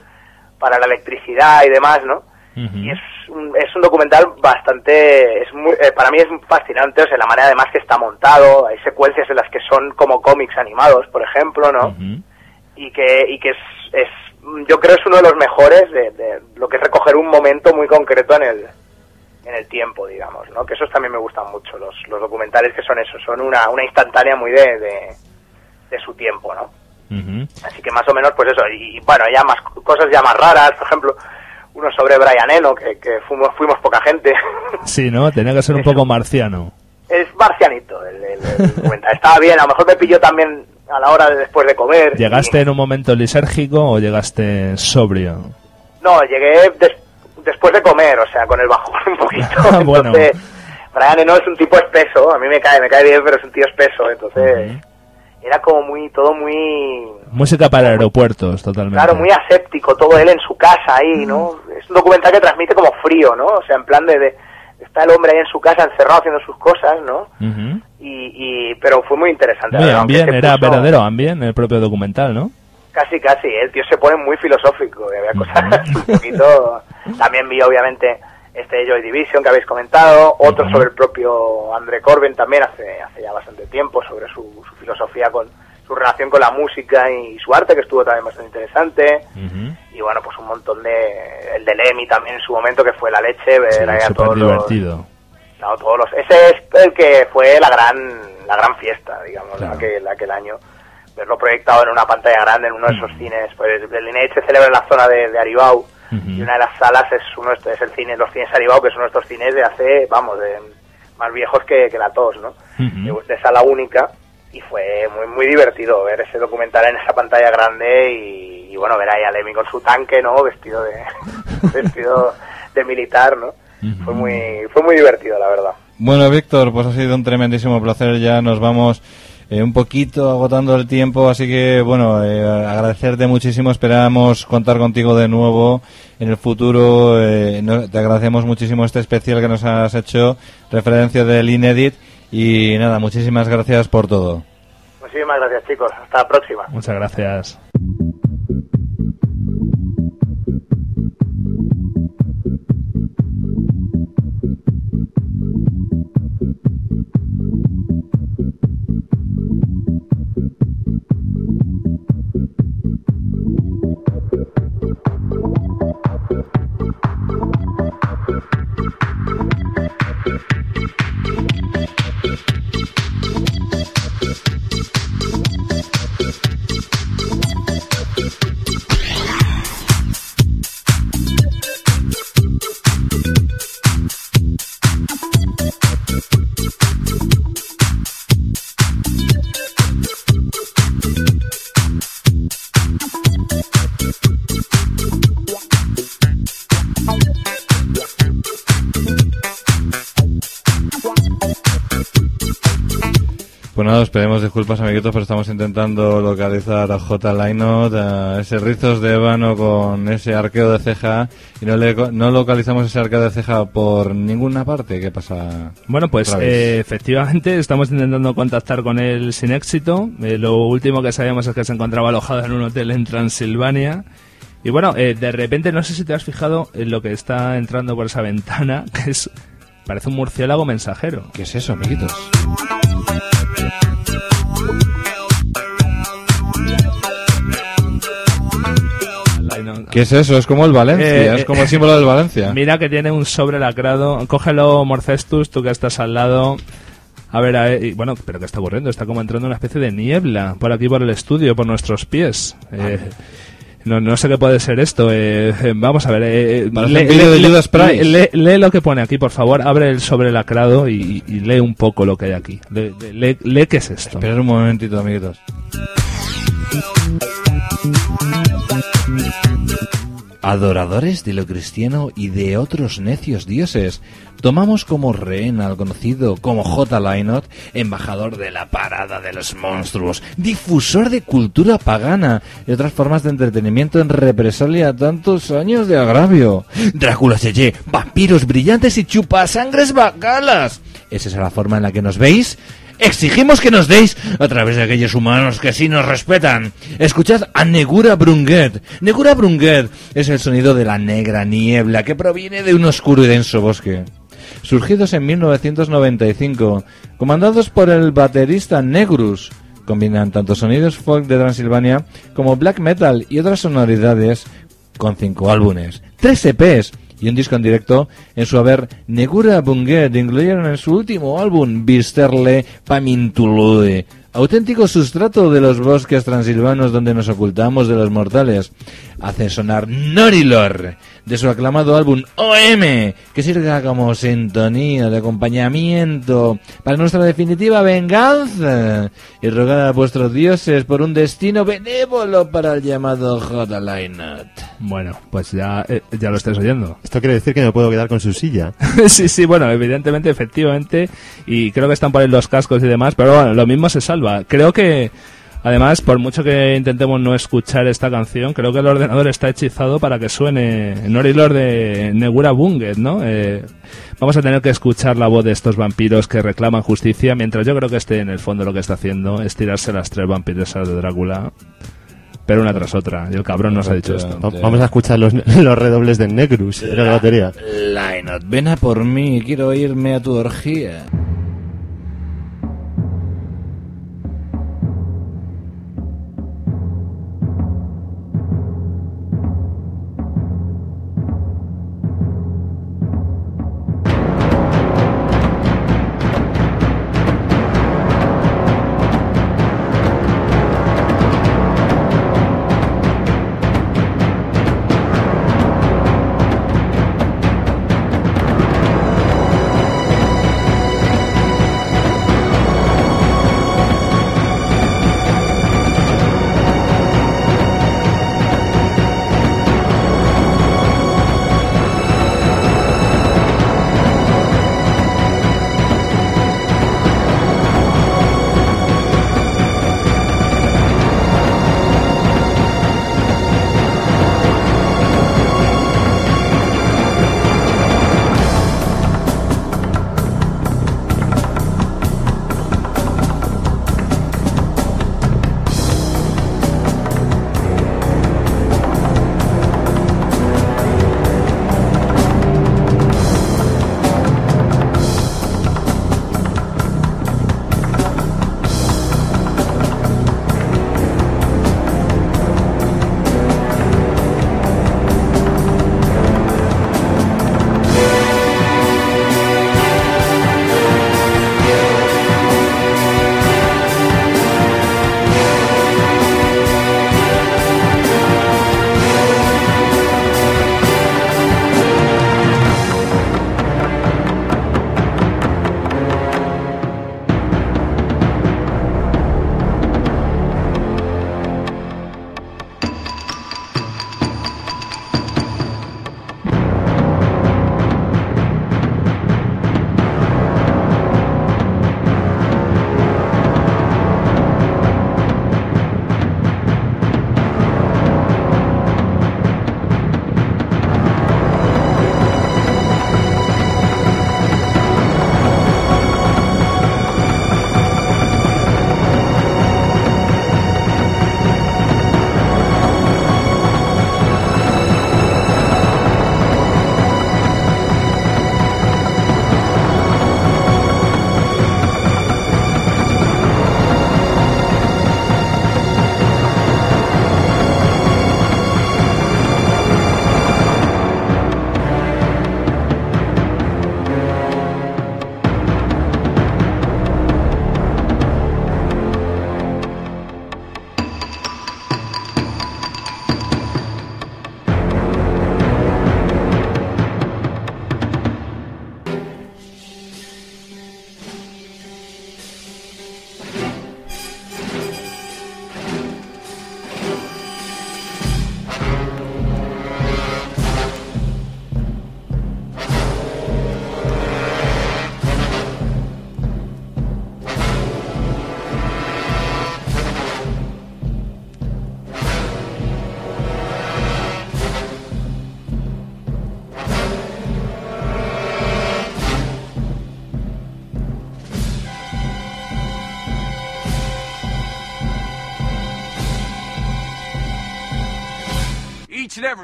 para la electricidad y demás, ¿no? Y es un, es un documental bastante, es muy, eh, para mí es fascinante, o sea, la manera además que está montado, hay secuencias en las que son como cómics animados, por ejemplo, ¿no? Y que, y que es, es, yo creo es uno de los mejores de, de lo que es recoger un momento muy concreto en el, en el tiempo, digamos, ¿no? Que esos también me gustan mucho, los, los documentales que son eso, son una, una instantánea muy de, de, de su tiempo, ¿no? Así que más o menos, pues eso, y, y, bueno, ya más cosas ya más raras, por ejemplo, uno sobre Brian Eno, que, que fuimos, fuimos poca gente. [LAUGHS] Sí, ¿no? Tenía que ser un poco marciano. es marcianito el, el-. Estaba bien, a lo mejor me pilló también a la hora de después de comer. ¿Llegaste Y- en un momento lisérgico o llegaste sobrio? No, llegué des- después de comer, o sea, con el bajón un poquito. [LAUGHS] Bueno. Entonces, Brian Eno es un tipo espeso, a mí me cae, me cae bien, pero es un tío espeso, entonces era como muy, todo muy, Música para aeropuertos, totalmente. claro, muy aséptico, todo él en su casa ahí, ¿no? Es un documental que transmite como frío, ¿no? O sea, en plan de, de- está el hombre ahí en su casa encerrado haciendo sus cosas, ¿no? Ujú. Y, y pero fue muy interesante. Muy era puso- verdadero ambient el propio documental, ¿no? Casi, casi. El tío se pone muy filosófico y había cosas [LAUGHS] un poquito... También vi, obviamente, este Joy Division que habéis comentado, otro sobre el propio André Corbin también hace, hace ya bastante tiempo, sobre su, su filosofía con su relación con la música y su arte, que estuvo también bastante interesante. Y bueno, pues un montón de... El de Lemmy también en su momento, que fue la leche, ver Sí, todos los- divertido. Claro, todos los, ese es el que fue la gran la gran fiesta, digamos, Claro. aquel, aquel año. Verlo proyectado en una pantalla grande en uno de esos cines. Pues el Lineage se celebra en la zona de, de Aribau y una de las salas es uno es el cine, los cines Aribau, que son nuestros cines de hace, vamos, de más viejos que, que la tos, ¿no? De sala única y fue muy muy divertido ver ese documental en esa pantalla grande y, y, bueno ver ahí a Lemmy con su tanque no vestido de [LAUGHS] vestido de militar no fue muy fue muy divertido la verdad Bueno, Víctor, pues ha sido un tremendísimo placer. Ya nos vamos eh, un poquito agotando el tiempo, así que, bueno, eh, agradecerte muchísimo. Esperamos contar contigo de nuevo en el futuro. eh, no- te agradecemos muchísimo este especial que nos has hecho, referencia del Inedit. Y nada, muchísimas gracias por todo. muchísimas gracias chicos hasta la próxima Muchas gracias. Pues nada, os pedimos disculpas, amiguitos, pero estamos intentando localizar a J. Lainot, a ese rizos de ébano con ese arqueo de ceja, y no, le, no localizamos ese arqueo de ceja por ninguna parte. ¿Qué pasa? Bueno, pues eh, efectivamente estamos intentando contactar con él sin éxito. Eh, lo último que sabíamos es que se encontraba alojado en un hotel en Transilvania. Y bueno, eh, de repente no sé si te has fijado en lo que está entrando por esa ventana, [LAUGHS] que es parece un murciélago mensajero. ¿Qué es eso, amiguitos? ¿Qué es eso? Es como el Valencia, Eh, es eh, como el símbolo del Valencia. [LAUGHS] Mira que tiene un sobre lacrado. Cógelo, Morcestus, tú que estás al lado. A ver, a ver, y bueno, pero ¿qué está ocurriendo? Está como entrando una especie de niebla por aquí, por el estudio, por nuestros pies. Eh, no, no sé qué puede ser esto. eh, eh, vamos a ver. eh, de lee- lee lo que pone aquí, por favor. Abre el sobre lacrado y, y lee un poco lo que hay aquí. Lee, lee- lee qué es esto. Esperad un momentito, amiguitos. Adoradores de lo cristiano y de otros necios dioses, tomamos como rehén al conocido como J. Lainot, embajador de la parada de los monstruos, difusor de cultura pagana y otras formas de entretenimiento en represalia a tantos años de agravio. Drácula Yeye, vampiros brillantes y chupasangres bacalas. ¿Es esa la forma en la que nos veis? Exigimos que nos deis a través de aquellos humanos que sí nos respetan. Escuchad a Negura Brunget. Negura Brunget es el sonido de la negra niebla que proviene de un oscuro y denso bosque. Surgidos en 1995, comandados por el baterista Negrus, combinan tanto sonidos folk de Transilvania como black metal y otras sonoridades con cinco álbumes, tres EPs y un disco en directo en su haber Negura Bunget incluyeron en su último álbum Visterle Pamintulue, auténtico sustrato de los bosques transilvanos donde nos ocultamos de los mortales. Hace sonar Norilor de su aclamado álbum OM, que sirva como sintonía de acompañamiento para nuestra definitiva venganza y rogar a vuestros dioses por un destino benévolo para el llamado J. Lynott. Bueno, pues ya, eh, ya lo estáis oyendo. Esto quiere decir que me puedo quedar con su silla. [LAUGHS] sí, sí, bueno, evidentemente, efectivamente, y creo que están por ahí los cascos y demás, pero bueno, lo mismo se salva. Creo que, además, por mucho que intentemos no escuchar esta canción, creo que el ordenador está hechizado para que suene Norilor de Negura Bunget, ¿no? Eh, vamos a tener que escuchar la voz de estos vampiros que reclaman justicia, mientras yo creo que este, en el fondo, lo que está haciendo es tirarse las tres vampiresas de Drácula. Pero una tras otra, y el cabrón nos ha dicho esto. Va- Vamos a escuchar los, [LAUGHS] los redobles de Negrus de la batería. Lynott, ven a por mí, quiero irme a tu orgía.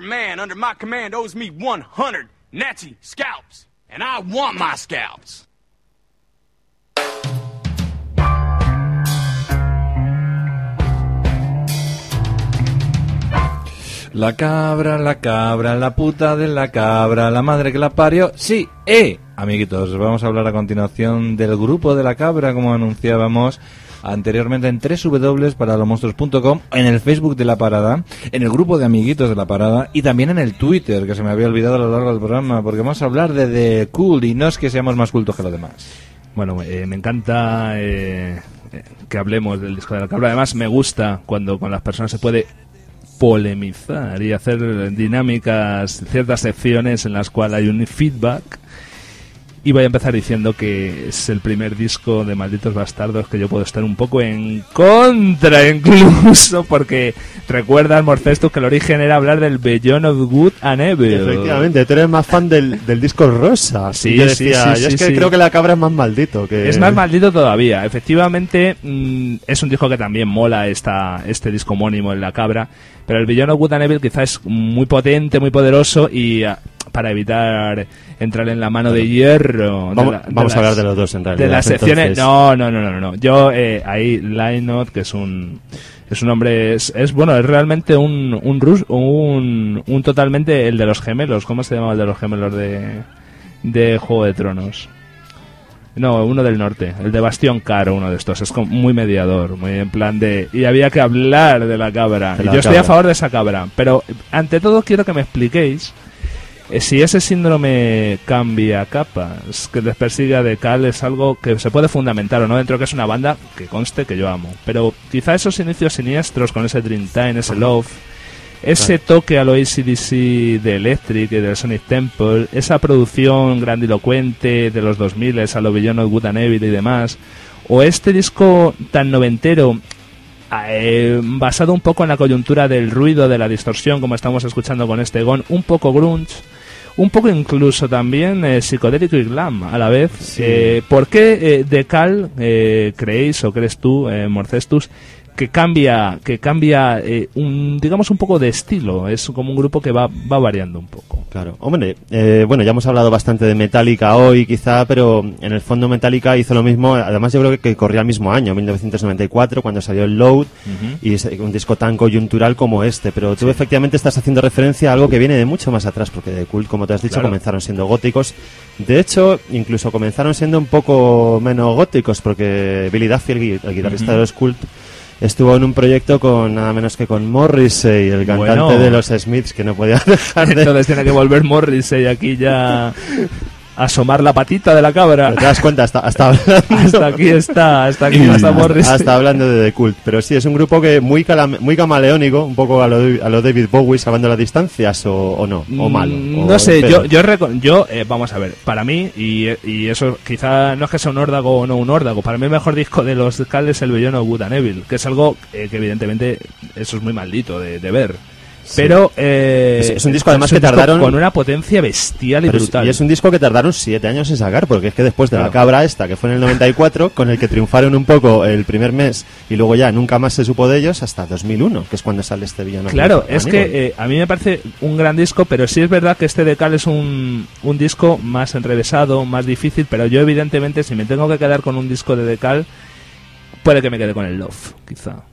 Man under my command owes me 100 Nazi scalps, and I want my scalps. La cabra, la cabra, la puta de la cabra, la madre que la parió. Sí, eh. Amiguitos, vamos a hablar a continuación del grupo de la cabra, como anunciábamos anteriormente en www.paralomonstruos.com, en el Facebook de la parada, en el grupo de amiguitos de la parada y también en el Twitter, que se me había olvidado a lo largo del programa, porque vamos a hablar de The Cool y no es que seamos más cultos que los demás. Bueno, eh, me encanta eh, eh, que hablemos del disco de la cabra. Además, me gusta cuando con las personas se puede polemizar y hacer dinámicas, ciertas secciones en las cuales hay un feedback. Y voy a empezar diciendo que es el primer disco de Malditos Bastardos que yo puedo estar un poco en contra incluso, porque recuerdas, Morcestus, que el origen era hablar del Beyond of Good and Evil. Efectivamente, tú eres más fan del, del disco rosa. [LAUGHS] Sí, yo decía, sí, yo sí, es que creo que la cabra es más maldito. Que... Es más maldito todavía. Efectivamente, mm, es un disco que también mola esta, este disco homónimo en La Cabra. Pero el Villano Good and Evil quizás es muy potente, muy poderoso y ah, para evitar entrar en la mano de hierro. de Vamos, la- de vamos a hablar de los dos en realidad. de las secciones. entonces. No, no, no, no, no. Yo eh, ahí Lynott, que es un es un hombre es, es, bueno, es realmente un un, rus- un un totalmente el de los gemelos. ¿Cómo se llamaba el de los gemelos de de Juego de Tronos? No, uno del norte, el de Bastión Caro, uno de estos. Es como muy mediador, muy en plan de. Y había que hablar de la cabra. De Y la Yo estoy a favor de esa cabra. Pero ante todo quiero que me expliquéis si ese síndrome cambia capas, que les persiga de Cal es algo que se puede fundamentar o no dentro que es una banda que conste que yo amo. Pero quizá esos inicios siniestros con ese Dreamtime, ese Love, ese toque a lo ACDC de Electric y del Sonic Temple, esa producción grandilocuente de los 2000 a lo Beyond of Good and Evil y demás, o este disco tan noventero eh, basado un poco en la coyuntura del ruido, de la distorsión, como estamos escuchando con este Gon, un poco grunge, un poco incluso también eh, psicodélico y glam a la vez. Eh, ¿Por qué eh, de Cal eh, creéis o crees tú, eh, Morcestus, que cambia, que cambia eh, un, digamos un poco de estilo? Es como un grupo que va, va variando un poco. Claro, hombre, eh, bueno, ya hemos hablado bastante de Metallica hoy, quizá, pero en el fondo Metallica hizo lo mismo. Además, yo creo que, que corría el mismo año, 1994, cuando salió el Load, y es un disco tan coyuntural como este. Pero tú efectivamente estás haciendo referencia a algo que viene de mucho más atrás, porque de Cult, como te has dicho, Claro. comenzaron siendo góticos. De hecho, incluso comenzaron siendo un poco menos góticos, porque Billy Duffy, el, el guitarrista de los Cult, estuvo en un proyecto con nada menos que con Morrissey, el cantante Bueno. de los Smiths, que no podía [LAUGHS] dejar de... Entonces tiene que volver Morrissey aquí ya [LAUGHS] asomar la patita de la cabra. Pero te das cuenta, hasta, hasta [LAUGHS] Hasta aquí está, hasta aquí está hasta hablando de The Cult. Pero sí, es un grupo que muy, calame- muy camaleónico, un poco a lo, a lo David Bowie, salvando las distancias, o, o no, o malo. Mm, o No sé, yo, yo, yo eh, vamos a ver, para mí, y, y eso quizá no es que sea un órdago o no un órdago, para mí el mejor disco de los Cal es el Bellón of Good and Evil, que es algo eh, que evidentemente eso es muy maldito de, de ver. Pero eh, Es- es un disco, además, un que tardaron- con una potencia bestial y es- brutal. y es un disco que tardaron siete años en sacar, porque es que después de la cabra esta, que fue en el 94, [LAUGHS] con el que triunfaron un poco el primer mes, y luego ya nunca más se supo de ellos, hasta 2001, que es cuando sale este villano. Claro, es que eh, a mí me parece un gran disco, pero sí es verdad que este de Cal es un, un disco más enrevesado, más difícil, pero yo evidentemente si me tengo que quedar con un disco de Decal, puede que me quede con el Love, quizá.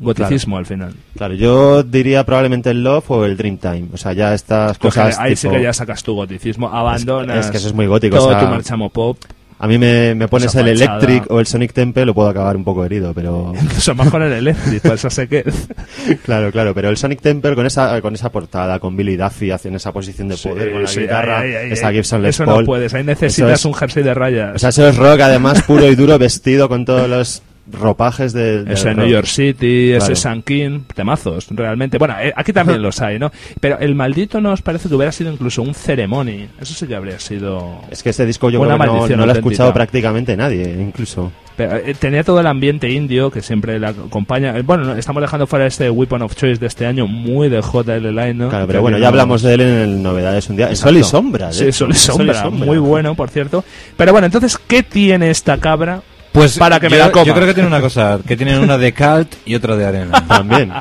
Goticismo al final. Claro, yo diría probablemente el Love o el Dreamtime. O sea, ya estas Pues cosas. ahí sí tipo- que ya sacas tu goticismo, abandonas es que eso es muy gótico, todo o sea, tu marchamo pop, A mí me, me pones el fachada. Electric o el Sonic Temple, lo puedo acabar un poco herido, pero. [LAUGHS] incluso más con el Electric, pues eso sé que... [LAUGHS] claro, claro, pero el Sonic Temple con esa, con esa portada, con Billy Duffy haciendo esa posición de poder con la Sí, guitarra, ay, ay, esa ay. Gibson Les Eso Paul. no puedes, ahí Eso necesitas es- un jersey de rayas. O sea, eso es rock, además, puro y duro, vestido con todos los ropajes de. del ese rock. New York City, Claro. ese San King, temazos, realmente. Bueno, eh, aquí también [LAUGHS] los hay, ¿no? Pero el maldito nos parece que hubiera sido incluso un ceremony. Eso sí que habría sido... Es que ese disco yo Una creo que no, maldición no lo ha escuchado prácticamente nadie, incluso. Eh, tenía todo el ambiente indio que siempre la acompaña. Eh, Bueno, no, estamos dejando fuera este Weapon of Choice de este año, muy de JL Line, ¿no? Claro, Que pero bueno, no- ya hablamos de él en el Novedades un día. Exacto. Sol y Sombra, de Sí, hecho. Sol y Sombra, muy bueno, por cierto. Pero bueno, entonces, ¿qué tiene esta cabra Pues para que me yo, la coma? yo creo que tiene una cosa, que tienen una de cult y otra de arena. [LAUGHS] También.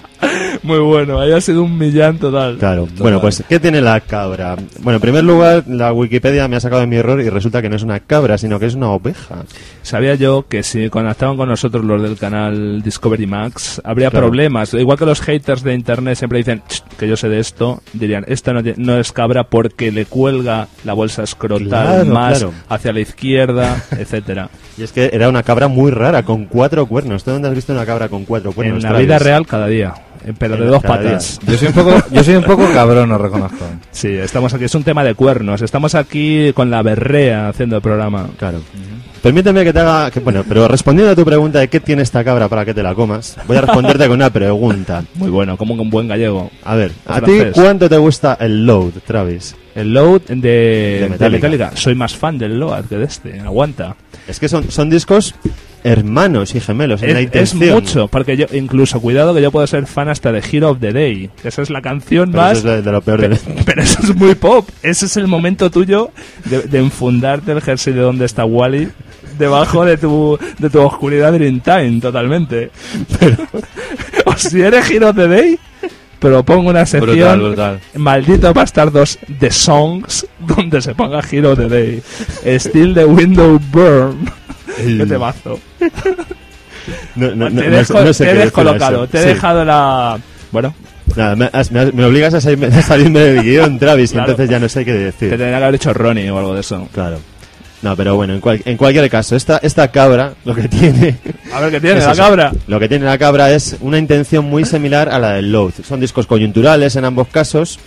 Muy bueno, haya sido un millán total. Claro. Bueno, pues, ¿qué tiene la cabra? Bueno, en primer lugar, la Wikipedia me ha sacado de mi error y resulta que no es una cabra, sino que es una oveja. Sabía yo que si conectaban con nosotros los del canal Discovery Max, habría Claro. problemas. Igual que los haters de internet siempre dicen, "Ch, que yo sé de esto dirían, esta no, no es cabra porque le cuelga la bolsa escrotal Claro, más claro. hacia la izquierda, [LAUGHS] etcétera. Y es que era una cabra muy rara, con cuatro cuernos. ¿Tú dónde has visto una cabra con cuatro cuernos? en la vida real cada día, eh, pero de dos patas. Yo soy un poco, yo soy un poco cabrón, os reconozco. Sí, estamos aquí, es un tema de cuernos, estamos aquí con la berrea haciendo el programa. Claro. Permíteme que te haga. que- bueno, pero respondiendo a tu pregunta de qué tiene esta cabra para que te la comas, voy a responderte con una pregunta. Muy bueno, como un buen gallego. A ver, ¿a ti cuánto te gusta el load, Travis? El Load de, de Metallica. Metallica. Soy más fan del Load que de este, aguanta. Es que son, son discos hermanos y gemelos en la Es, es intención. mucho, porque yo, incluso, cuidado que yo puedo ser fan hasta de Hero of the Day, que esa es la canción Pero más... eso es de, de lo peor de [LAUGHS] Pero eso es muy pop. Ese es el momento tuyo de, de enfundarte el jersey de donde está Wally debajo de tu, de tu oscuridad Dream Time, totalmente. [LAUGHS] o si eres Hero of the Day, propongo una sección Brutal, brutal. Maldito Bastardos de Songs donde se ponga Hero the Day. Still the Window Burn. [LAUGHS] Qué temazo. No, no, no, te desco- no sé te he qué descolocado, te he Sí. dejado la... Bueno, Nada, me, me me obligas a, salirme, [LAUGHS] a salirme del guion, Travis, Claro. entonces ya no sé qué te decir. tendría que haber hecho Ronnie o algo de eso. Claro. No, pero bueno, en, cual- en cualquier caso, esta, esta cabra lo que tiene... A ver qué tiene [LAUGHS] es la eso. cabra. Lo que tiene la cabra es una intención muy similar a la del Load. Son discos coyunturales en ambos casos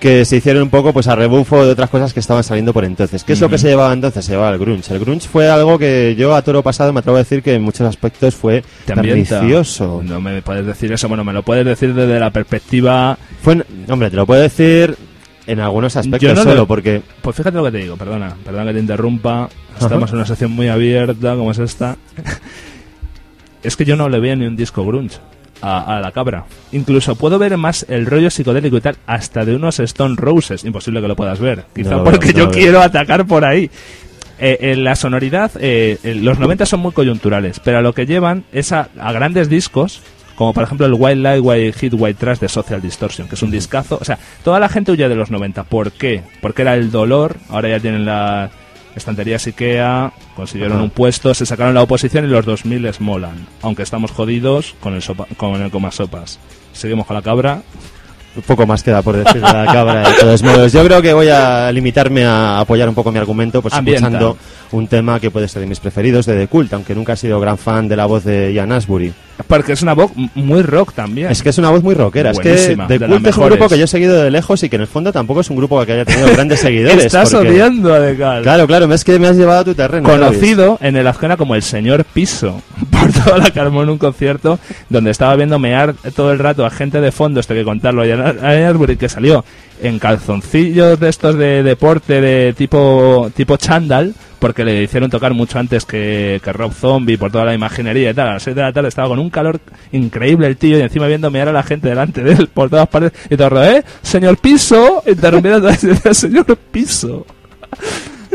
que se hicieron un poco pues a rebufo de otras cosas que estaban saliendo por entonces. ¿Qué es lo que se llevaba entonces? Se llevaba el grunge. El grunge fue algo que yo a toro pasado me atrevo a decir que en muchos aspectos fue pernicioso. No me puedes decir eso, bueno, me lo puedes decir desde la perspectiva... Fue, hombre, te lo puedo decir en algunos aspectos no solo, porque Pues fíjate lo que te digo, perdona, perdona que te interrumpa. Estamos en una sección muy abierta como es esta. es que yo no le veo ni un disco grunge a, a la cabra. Incluso puedo ver más el rollo psicodélico y tal, hasta de unos Stone Roses. Imposible que lo puedas ver. Quizá No porque no yo quiero atacar por ahí. Eh, en la sonoridad, eh, eh, los 90 son muy coyunturales, pero a lo que llevan es a, a grandes discos, como por ejemplo el Wild Light, White Hit, White Trash de Social Distortion, que es un discazo. O sea, toda la gente huye de los 90. ¿Por qué? Porque era el dolor, ahora ya tienen la estanterías Ikea, consiguieron Ajá. un puesto, se sacaron la oposición y los 2000 les molan. Aunque estamos jodidos con el, sopa, con el coma sopas. Seguimos con la cabra. un poco más queda por decir de la cabra de todos modos. Yo creo que voy a limitarme a apoyar un poco mi argumento pues Ambienta. escuchando un tema que puede ser de mis preferidos de The Cult, aunque nunca he sido gran fan de la voz de Ian Ashbury. Porque es una voz muy rock también. Es que es una voz muy rockera. Es que Buenísima, The de Cult es un grupo que yo he seguido de lejos y que en el fondo tampoco es un grupo que haya tenido grandes [LAUGHS] seguidores. Estás porque- odiando a Decal. Claro, claro, es que me has llevado a tu terreno. Conocido en el Azcona como el señor Piso [LAUGHS] por toda la Carmón en un concierto donde estaba viendo mear todo el rato a gente de fondo esto hay que contarlo a a Ashbury que salió en calzoncillos de estos de deporte de tipo tipo chándal porque le hicieron tocar mucho antes que, que Rob Zombie por toda la imaginería y tal a las 6 de la tarde estaba con un calor increíble el tío y encima viendo mear a la gente delante de él por todas partes y todo el rato, ¿eh? señor Piso interrumpiendo idea, señor Piso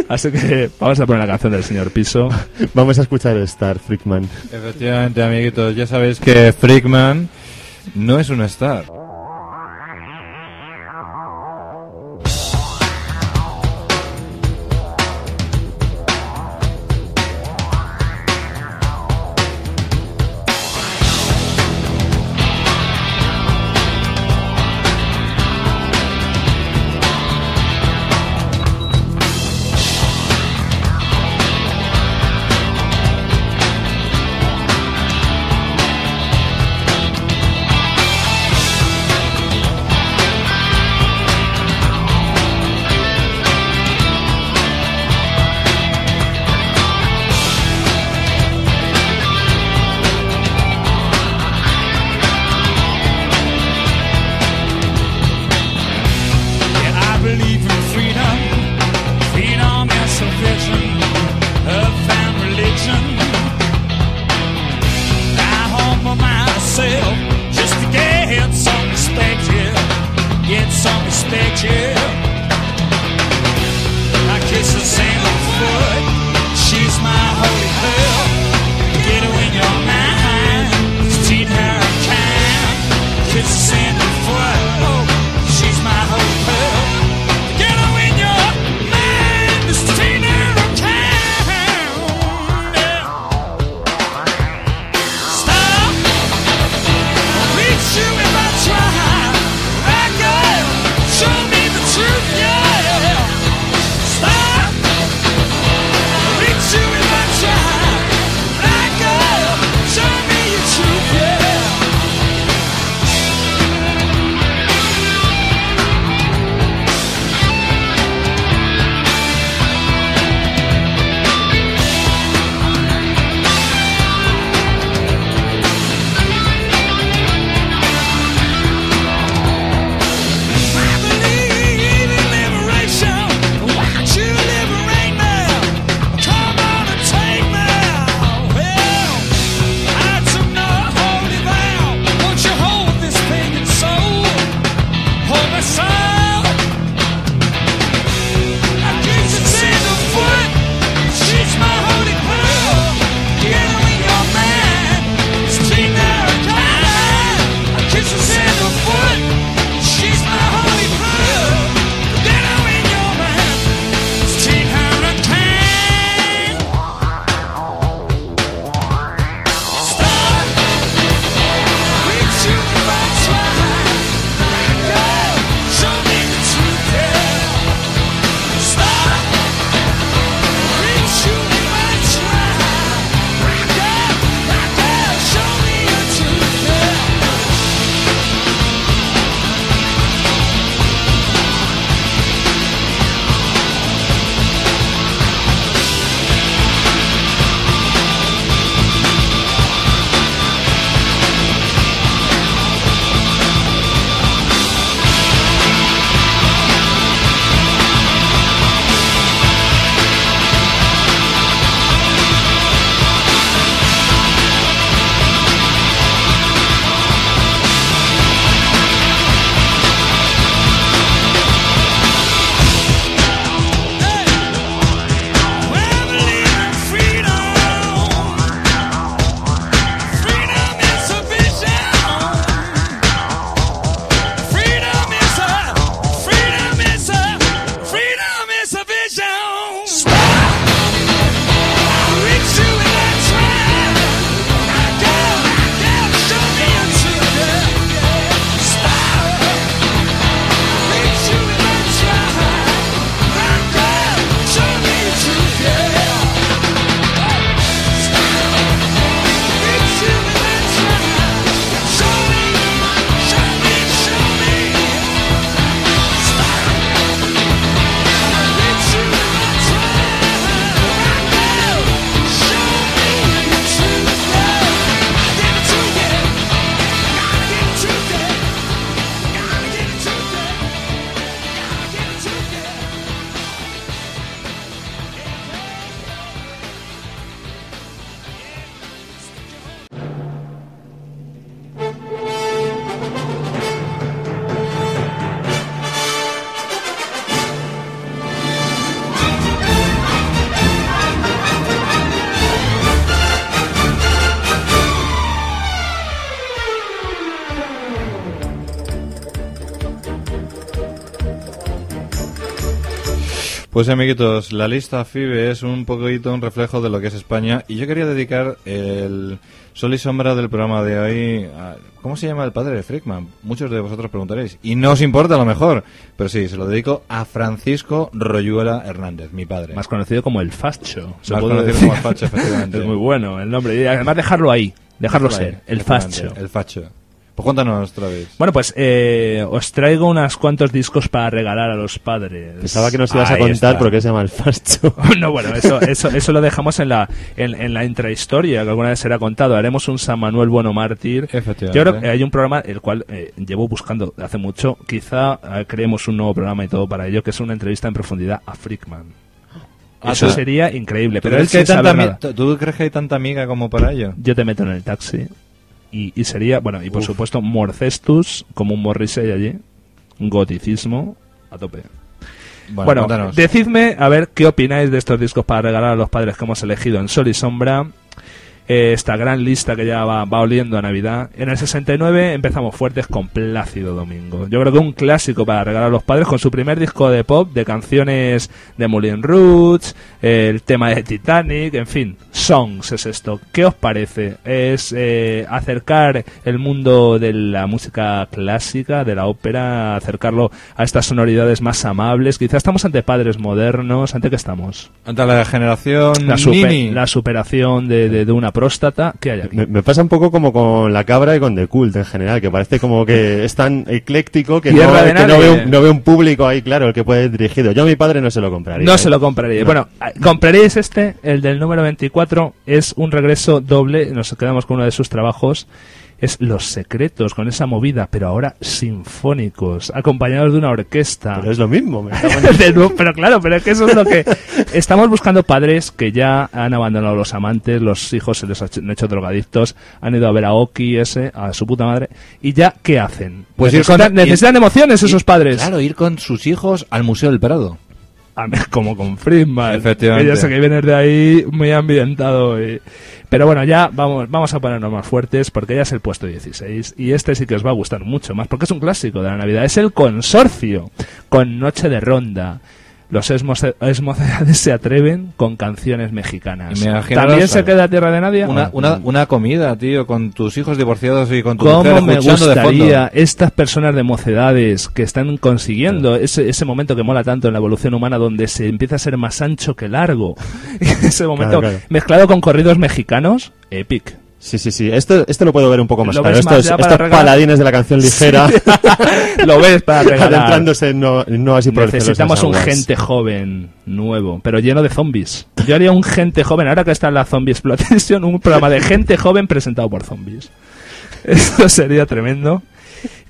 Así que vamos a poner la canción del señor Piso. Vamos a escuchar Star, Freakman. Efectivamente, amiguitos, ya sabéis que Freakman no es un star. Pues amiguitos, la lista FIBE es un poquito un reflejo de lo que es España y yo quería dedicar el sol y sombra del programa de hoy a... ¿Cómo se llama el padre de Frickman? Muchos de vosotros preguntaréis. Y no os importa a lo mejor, pero sí, se lo dedico a Francisco Royuela Hernández, mi padre. Más conocido como el Facho. se Más conocido decir. como el Facho, [LAUGHS] efectivamente. es muy bueno el nombre. Y además dejarlo ahí, dejarlo ser, el Facho. El Facho. Pues cuéntanos otra vez. Bueno, pues eh, os traigo unos cuantos discos para regalar a los padres. Pensaba que nos ibas a Ahí contar está. por qué se llama el facho. [LAUGHS] No, bueno, eso, eso, eso lo dejamos en la, en, en la intrahistoria que alguna vez será contado. Haremos un San Manuel Bueno Mártir. Efectivamente. Yo creo que hay un programa el cual eh, llevo buscando hace mucho. Quizá eh, creemos un nuevo programa y todo para ello, que es una entrevista en profundidad a Frickman. Ah, Eso sería increíble. ¿Tú Pero crees, que hay tanta nada. ¿Tú crees que hay tanta amiga como para ello? Yo te meto en el taxi. Y, y sería, bueno, y por supuesto, Morcestus, como un Morrissey allí. Goticismo a tope. Bueno, Bueno, decidme a ver qué opináis de estos discos para regalar a los padres que hemos elegido en Sol y Sombra. Eh, esta gran lista que ya va, va oliendo a Navidad. En el 69 empezamos fuertes con Plácido Domingo. Yo creo que un clásico para regalar a los padres con su primer disco de pop, de canciones de Moulin Roots, eh, el tema de Titanic, en fin, songs es esto. ¿Qué os parece? Es eh, acercar el mundo de la música clásica, de la ópera, acercarlo a estas sonoridades más amables. Quizás estamos ante padres modernos, ¿ante qué estamos? Ante la generación La, super- la superación de, de- de una próstata. ¿Qué hay aquí? Me, me pasa un poco como con la cabra y con The Cult en general, que parece como que es tan ecléctico que, no, que no, nadie. ve un, no ve un público ahí, claro, el que puede ir dirigido. Yo a mi padre no se lo compraría. No ¿eh? se lo compraría. No. Bueno, ah, compraríais este, el del número 24, es un regreso doble, nos quedamos con uno de sus trabajos, es Los Secretos, con esa movida, pero ahora sinfónicos, acompañados de una orquesta. Pero es lo mismo. me [LAUGHS] De nuevo, pero claro, pero es que eso es lo que... Estamos buscando padres que ya han abandonado a los amantes, los hijos se les han hecho drogadictos, han ido a ver a Oki ese, a su puta madre, y ya, ¿qué hacen? Pues ir necesitan, con- necesitan ir- emociones esos Ir- padres. Claro, ir con sus hijos al Museo del Prado. Como con Friedman. Efectivamente. Que ya sé que vienes de ahí muy ambientado. y- Pero bueno, ya vamos, vamos a ponernos más fuertes porque ya es el puesto 16 y este sí que os va a gustar mucho más porque es un clásico de la Navidad. Es el Consorcio con Noche de Ronda. Los esmoce- esmocedades se atreven con canciones mexicanas. ¿También se queda Tierra de Nadie? Una, una, una comida, tío, con tus hijos divorciados y con tu ¿Cómo mujer me escuchando de fondo. gustaría estas personas de mocedades que están consiguiendo ese, ese momento que mola tanto en la evolución humana donde se empieza a ser más ancho que largo? [LAUGHS] ese momento Claro, claro. mezclado con corridos mexicanos, epic. Sí, sí, sí. Esto, esto lo puedo ver un poco más claro. más Estos, paladines de la canción ligera. [LAUGHS] Lo ves para regalar. adentrándose en no, nuevas y progresivas Necesitamos un gente joven, nuevo, pero lleno de zombies. Yo haría un gente joven, ahora que está en la Zombie Exploitation, un programa de gente joven presentado por zombies. [LAUGHS] Eso sería tremendo.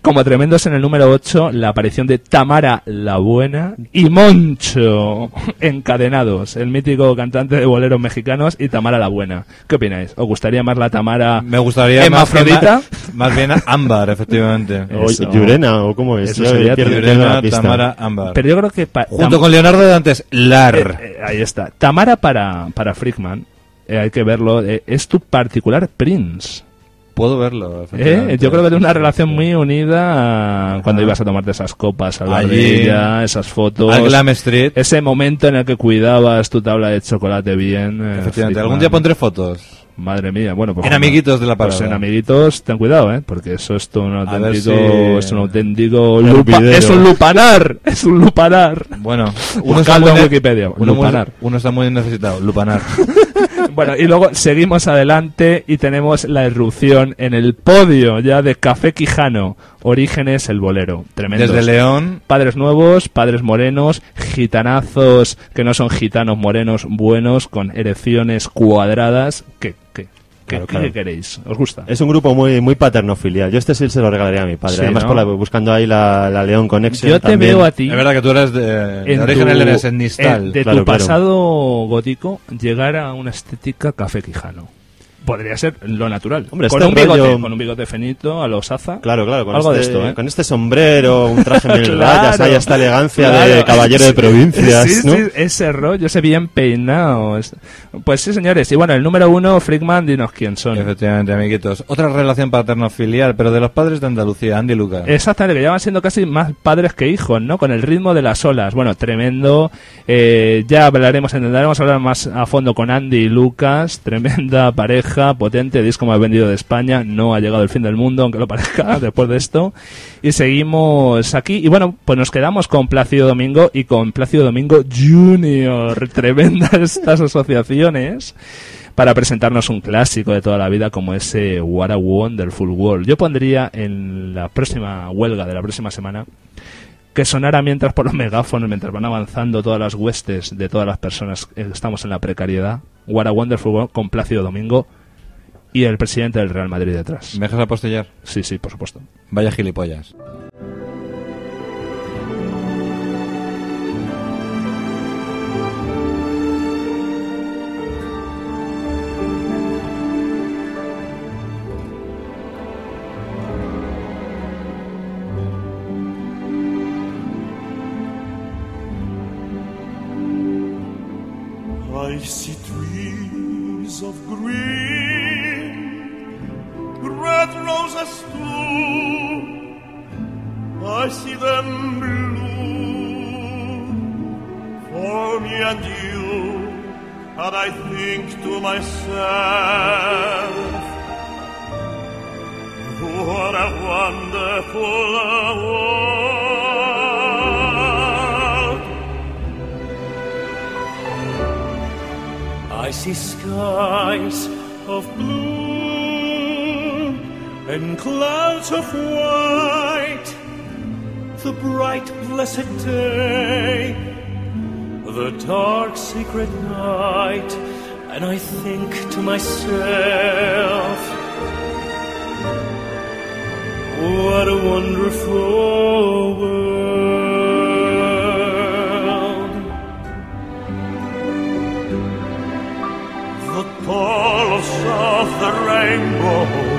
Como tremendos en el número 8, la aparición de Tamara la Buena y Moncho encadenados, el mítico cantante de boleros mexicanos y Tamara la Buena. ¿Qué opináis? ¿Os gustaría más la Tamara Me gustaría hermafrodita? más, más bien ámbar, efectivamente. O. Yurena, o cómo es. Eso sería Yurena. Tamara, ámbar. Pero yo creo que... Junto con Leonardo de antes, Lar. Eh, eh, ahí está. Tamara para, para Frickman, eh, hay que verlo, eh, es tu particular Prince. Puedo verlo. ¿eh? Yo creo que tiene una relación muy unida a cuando ibas a tomarte esas copas de Allí, ella, esas fotos. Al Glam Street. Ese momento en el que cuidabas tu tabla de chocolate bien. eh, Efectivamente. Algún día pondré fotos. Madre mía, bueno, pues En bueno, amiguitos de la pues parada. en amiguitos, ten cuidado, ¿eh? Porque eso es un ver auténtico, si- es un auténtico lupa- es un lupanar, es un lupanar. Bueno, [LAUGHS] uno está, muy en Wikipedia, uno, lupanar. uno está muy necesitado. Lupanar. [LAUGHS] Bueno, y luego seguimos adelante y tenemos la irrupción en el podio ya de Café Quijano, Orígenes el Bolero. Tremendo. Desde León. Padres nuevos, padres morenos, gitanazos que no son gitanos morenos buenos, con erecciones cuadradas. ¿Qué, qué, Claro, queréis? ¿Os gusta? Es un grupo muy muy paternofilial. Yo este sí se lo regalaría a mi padre. Sí, Además, ¿no? por la- buscando ahí la, la León Connection. Yo te también. veo a ti Es verdad que tú eres de, de origen tu- leonés, en Nistal. en- de Claro, tu claro. pasado gótico llegar a una estética Café Quijano. Podría ser lo natural. Hombre, con, este un bigote, rollo- con un bigote finito, a los Saza. Claro, claro, con, Algo este, de esto, ¿eh? con este sombrero, un traje [LAUGHS] mil Claro, rayas, hay esta elegancia claro. de caballero de provincias, Sí, ¿no? sí, ese rollo, ese bien peinado. es- Pues sí, señores. Y bueno, el número uno, Frickman, dinos quién son. Efectivamente, amiguitos. Otra relación paterno-filial, pero de los padres de Andalucía, Andy Lucas. Exactamente, que ya van siendo casi más padres que hijos, ¿no? Con el ritmo de las olas. Bueno, tremendo. Eh, ya hablaremos, intentaremos hablar más a fondo con Andy y Lucas. Tremenda pareja, potente, disco más vendido de España. No ha llegado el fin del mundo, aunque lo parezca, [LAUGHS] después de esto. Y seguimos aquí. Y bueno, pues nos quedamos con Plácido Domingo y con Plácido Domingo Junior. [LAUGHS] Tremendas estas asociaciones para presentarnos un clásico de toda la vida como ese What a Wonderful World. Yo pondría en la próxima huelga de la próxima semana que sonara mientras por los megáfonos, mientras van avanzando todas las huestes de todas las personas que estamos en la precariedad, What a Wonderful World con Plácido Domingo y el presidente del Real Madrid detrás. ¿Me dejas apostillar? Sí, sí, por supuesto. Vaya gilipollas. Roses too. I see them bloom for me and you, and I think to myself, what a wonderful world. I see skies of blue and clouds of white, the bright blessed day, the dark secret night, and I think to myself, what a wonderful world. The colors of the rainbow,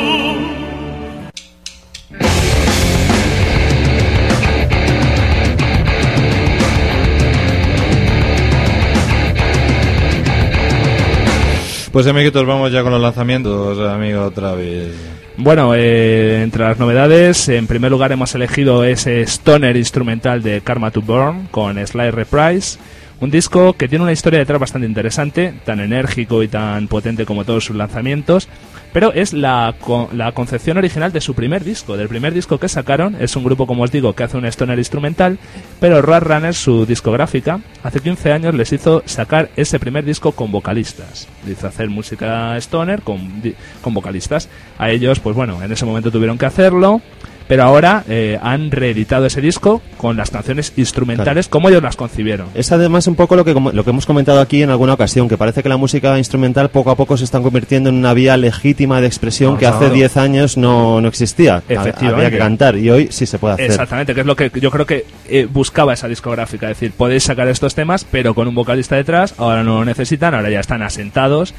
Pues amiguitos, vamos ya con los lanzamientos, amigo Travis. Bueno, eh, entre las novedades, en primer lugar hemos elegido ese stoner instrumental de Karma to Burn con Sly Reprise. Un disco que tiene una historia detrás bastante interesante, tan enérgico y tan potente como todos sus lanzamientos, pero es la, la concepción original de su primer disco. Del primer disco que sacaron, es un grupo, como os digo, que hace un stoner instrumental, pero Runner, su discográfica, hace 15 años les hizo sacar ese primer disco con vocalistas. Dice hacer música stoner con, con vocalistas. A ellos, pues bueno, en ese momento tuvieron que hacerlo. Pero ahora eh, han reeditado ese disco con las canciones instrumentales como ellos las concibieron. Es además un poco lo que, lo que hemos comentado aquí en alguna ocasión, que parece que la música instrumental poco a poco se está convirtiendo en una vía legítima de expresión que hace Claro. 10 años no, no existía. Efectivamente. Había que cantar y hoy sí se puede hacer. Exactamente, que es lo que yo creo que eh, buscaba esa discográfica. Es decir, podéis sacar estos temas, pero con un vocalista detrás. Ahora no lo necesitan, ahora ya están asentados.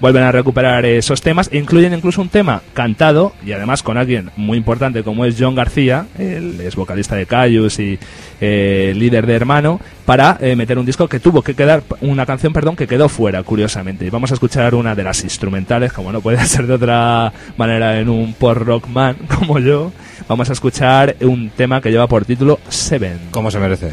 Vuelven a recuperar esos temas. e Incluyen incluso un tema cantado y además con alguien muy importante como es John García, el es vocalista de Cayus y eh, líder de Hermano, para eh, meter un disco que tuvo que quedar, una canción, perdón, que quedó fuera, curiosamente. Y vamos a escuchar una de las instrumentales, como no puede [LAUGHS] ser de otra manera en un post rock man como yo. Vamos a escuchar un tema que lleva por título Seven. Como se merece.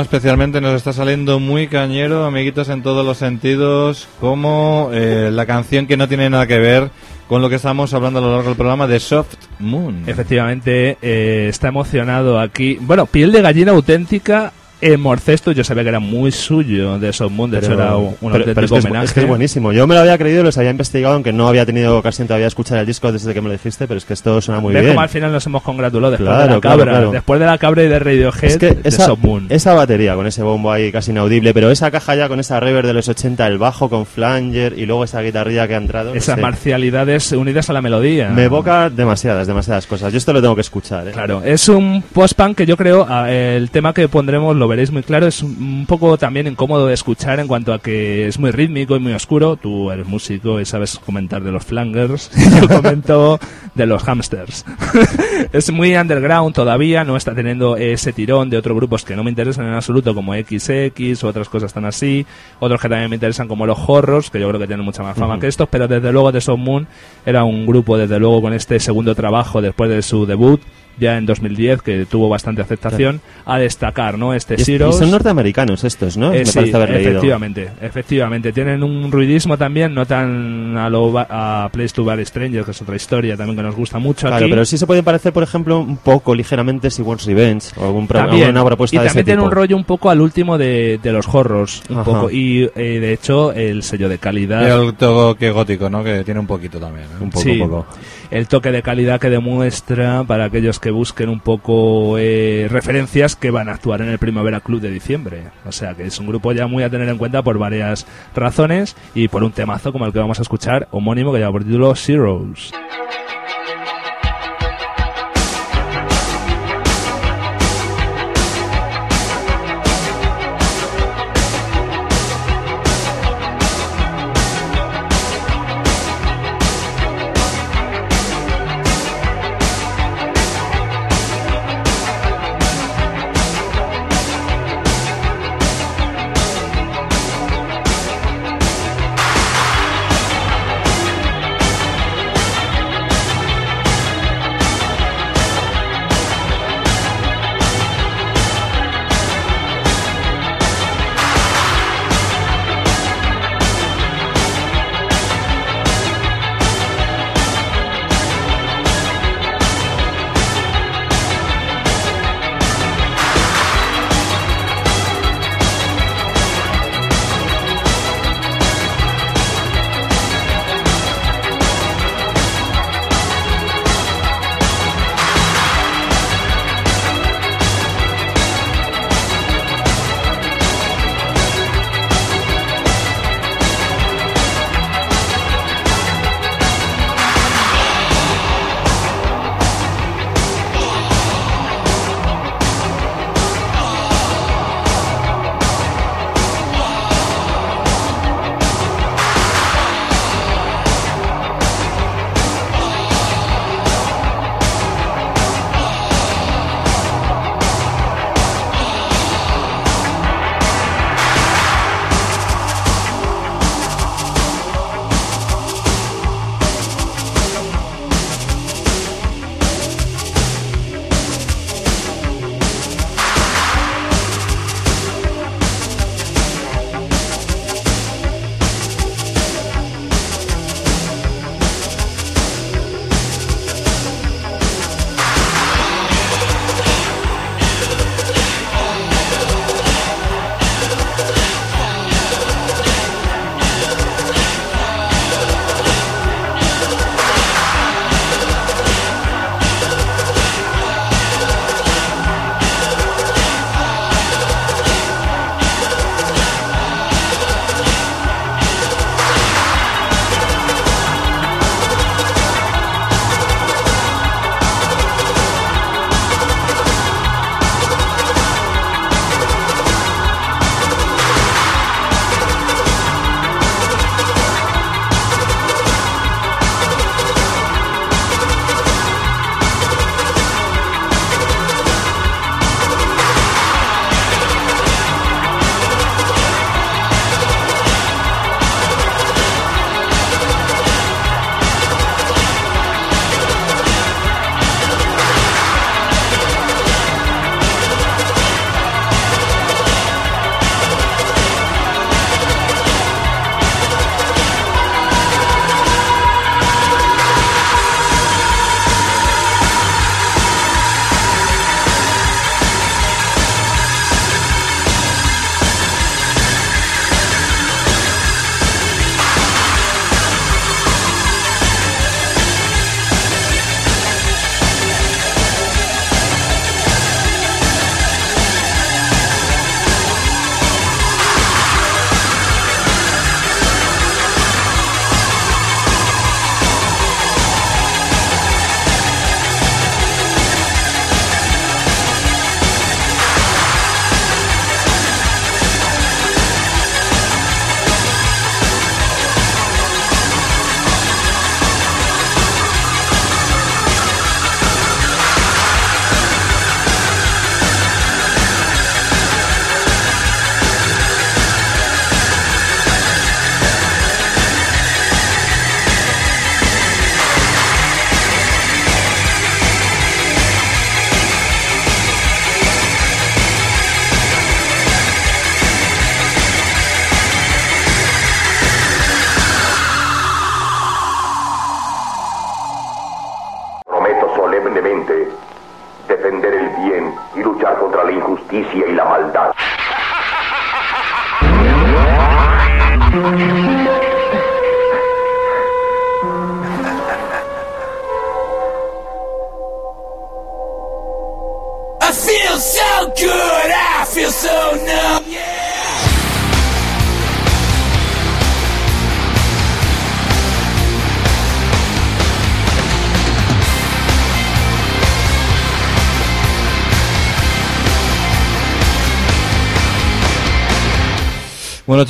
Especialmente nos está saliendo muy cañero, amiguitos, en todos los sentidos, como eh, la canción que no tiene nada que ver con lo que estamos hablando a lo largo del programa de Soft Moon. Efectivamente, eh, está emocionado aquí. Bueno, piel de gallina auténtica. En Morcesto yo sabía que era muy suyo de Soft Moon, de hecho era un, un pero- pero es, que es, homenaje. es que es buenísimo. Yo me lo había creído, los había investigado, aunque no había tenido ocasión todavía de escuchar el disco desde que me lo dijiste, pero es que esto suena muy ¿Ves bien. cómo al final nos hemos congratulado después Claro, de la cabra? claro. Después de la cabra y de Radiohead, Es que esa, Soft Moon. esa batería con ese bombo ahí casi inaudible, pero esa caja ya con esa reverb de los 80, el bajo con flanger y luego esa guitarrilla que ha entrado. no Esas sé. marcialidades unidas a la melodía. Me evoca demasiadas, demasiadas cosas. Yo esto lo tengo que escuchar. ¿eh? Claro, es un post-punk que yo creo, ah, el tema que pondremos, lo veréis muy claro, es un poco también incómodo de escuchar en cuanto a que es muy rítmico y muy oscuro. Tú eres músico y sabes comentar de los flangers, [LAUGHS] yo comento de los hamsters. [LAUGHS] es muy underground todavía, no está teniendo ese tirón de otros grupos que no me interesan en absoluto, como XX u otras cosas tan así, otros que también me interesan como los horrors, que yo creo que tienen mucha más fama que estos, pero desde luego The Sound Moon era un grupo, desde luego, con este segundo trabajo después de su debut, ya en 2010, que tuvo bastante aceptación, a destacar, ¿no? Este Y, y son norteamericanos estos, ¿no? Eh, me sí, parece haber leído. efectivamente, efectivamente. Tienen un ruidismo también, no tan a, lo ba- a Place to Bar Stranger, que es otra historia también que nos gusta mucho Claro, aquí. pero sí se pueden parecer, por ejemplo, un poco ligeramente si Wants Revenge o algún También. alguna propuesta y de ese también tiene tipo. un rollo un poco al último de, de los horrors, un Ajá. poco. Y eh, de hecho, el sello de calidad. El toque gótico, ¿no? Que tiene un poquito también. ¿eh? Un poco, Sí, poco. El toque de calidad que demuestra para aquellos que busquen un poco eh, referencias que van a actuar en el Primavera Club de diciembre. O sea que es un grupo ya muy a tener en cuenta por varias razones y por un temazo como el que vamos a escuchar, homónimo que lleva por título Zeros.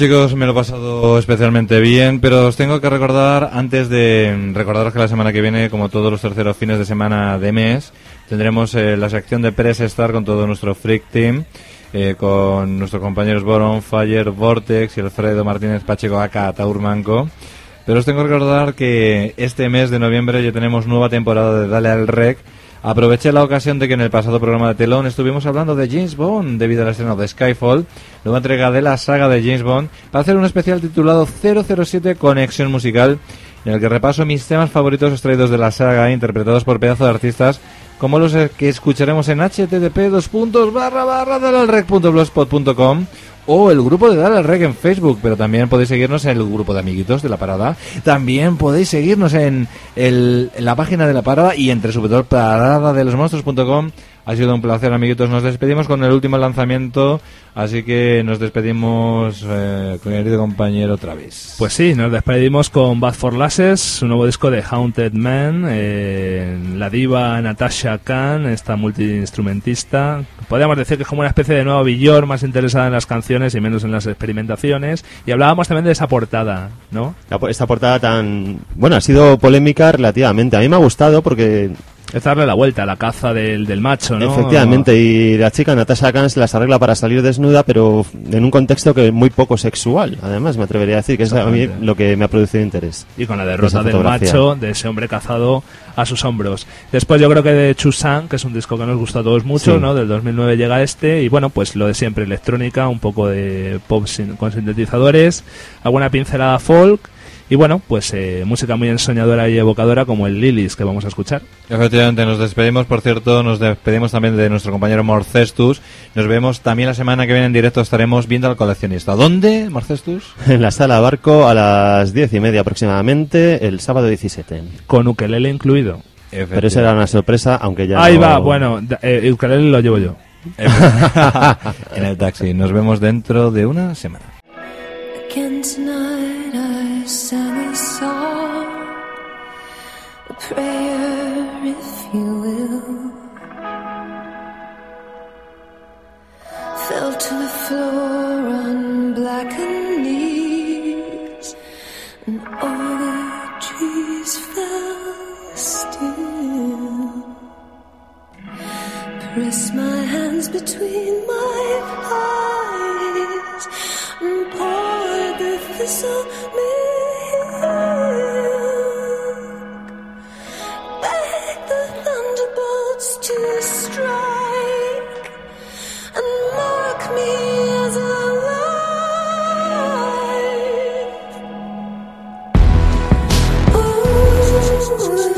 Chicos, me lo he pasado especialmente bien, pero os tengo que recordar, antes de recordaros que la semana que viene, como todos los terceros fines de semana de mes, tendremos eh, la sección de Press Star con todo nuestro Freak Team, eh, con nuestros compañeros Boron, Fire, Vortex y Alfredo Martínez Pacheco acá Taurmanco. Pero os tengo que recordar que este mes de noviembre ya tenemos nueva temporada de Dale al Rec. Aproveché la ocasión de que en el pasado programa de Telón estuvimos hablando de James Bond debido al estreno de Skyfall, nueva entrega de la saga de James Bond, para hacer un especial titulado 007 Conexión Musical, en el que repaso mis temas favoritos extraídos de la saga, interpretados por pedazos de artistas como los que escucharemos en http o el grupo de Dale al Rec en Facebook, pero también podéis seguirnos en el grupo de amiguitos de la parada. También podéis seguirnos en, el- la página de la parada y entre sobre todo paradadelosmonstruos.com. Ha sido un placer, amiguitos. Nos despedimos con el último lanzamiento, así que nos despedimos eh, querido compañero Travis. Pues sí, nos despedimos con Bad for Lasses, su nuevo disco de Haunted Man, eh, la diva Natasha Khan, esta multiinstrumentista. Podríamos decir que es como una especie de nueva Billor, más interesada en las canciones y menos en las experimentaciones. Y hablábamos también de esa portada, ¿no? Esta portada tan... Bueno, ha sido polémica relativamente. A mí me ha gustado porque Es darle la vuelta a la caza del, del macho, ¿no? Efectivamente, y la chica Natasha Khan se las arregla para salir desnuda, pero en un contexto que es muy poco sexual. Además, me atrevería a decir que es a mí lo que me ha producido interés. Y con la de derrota del macho, de ese hombre cazado a sus hombros. Después yo creo que de Chusan, que es un disco que nos gusta a todos mucho, Sí. ¿no? Del 2009 llega este, y bueno, pues lo de siempre, electrónica, un poco de pop sin- con sintetizadores, alguna pincelada folk, y bueno, pues eh, música muy ensoñadora y evocadora como el Lilies que vamos a escuchar. Efectivamente, nos despedimos, por cierto, nos despedimos también de nuestro compañero Morcestus. Nos vemos también la semana que viene en directo, estaremos viendo al coleccionista. ¿Dónde, Morcestus? [LAUGHS] En la sala Barco a las diez y media aproximadamente, el sábado 17. Con ukelele incluido. Pero eso era una sorpresa, aunque ya. Ahí no- va, bueno, eh, el ukelele lo llevo yo. [LAUGHS] [LAUGHS] en el taxi. Nos vemos dentro de una semana. Press my hands between my eyes and pour the thistle milk. Beg the thunderbolts to strike and mark me as alive. Ooh,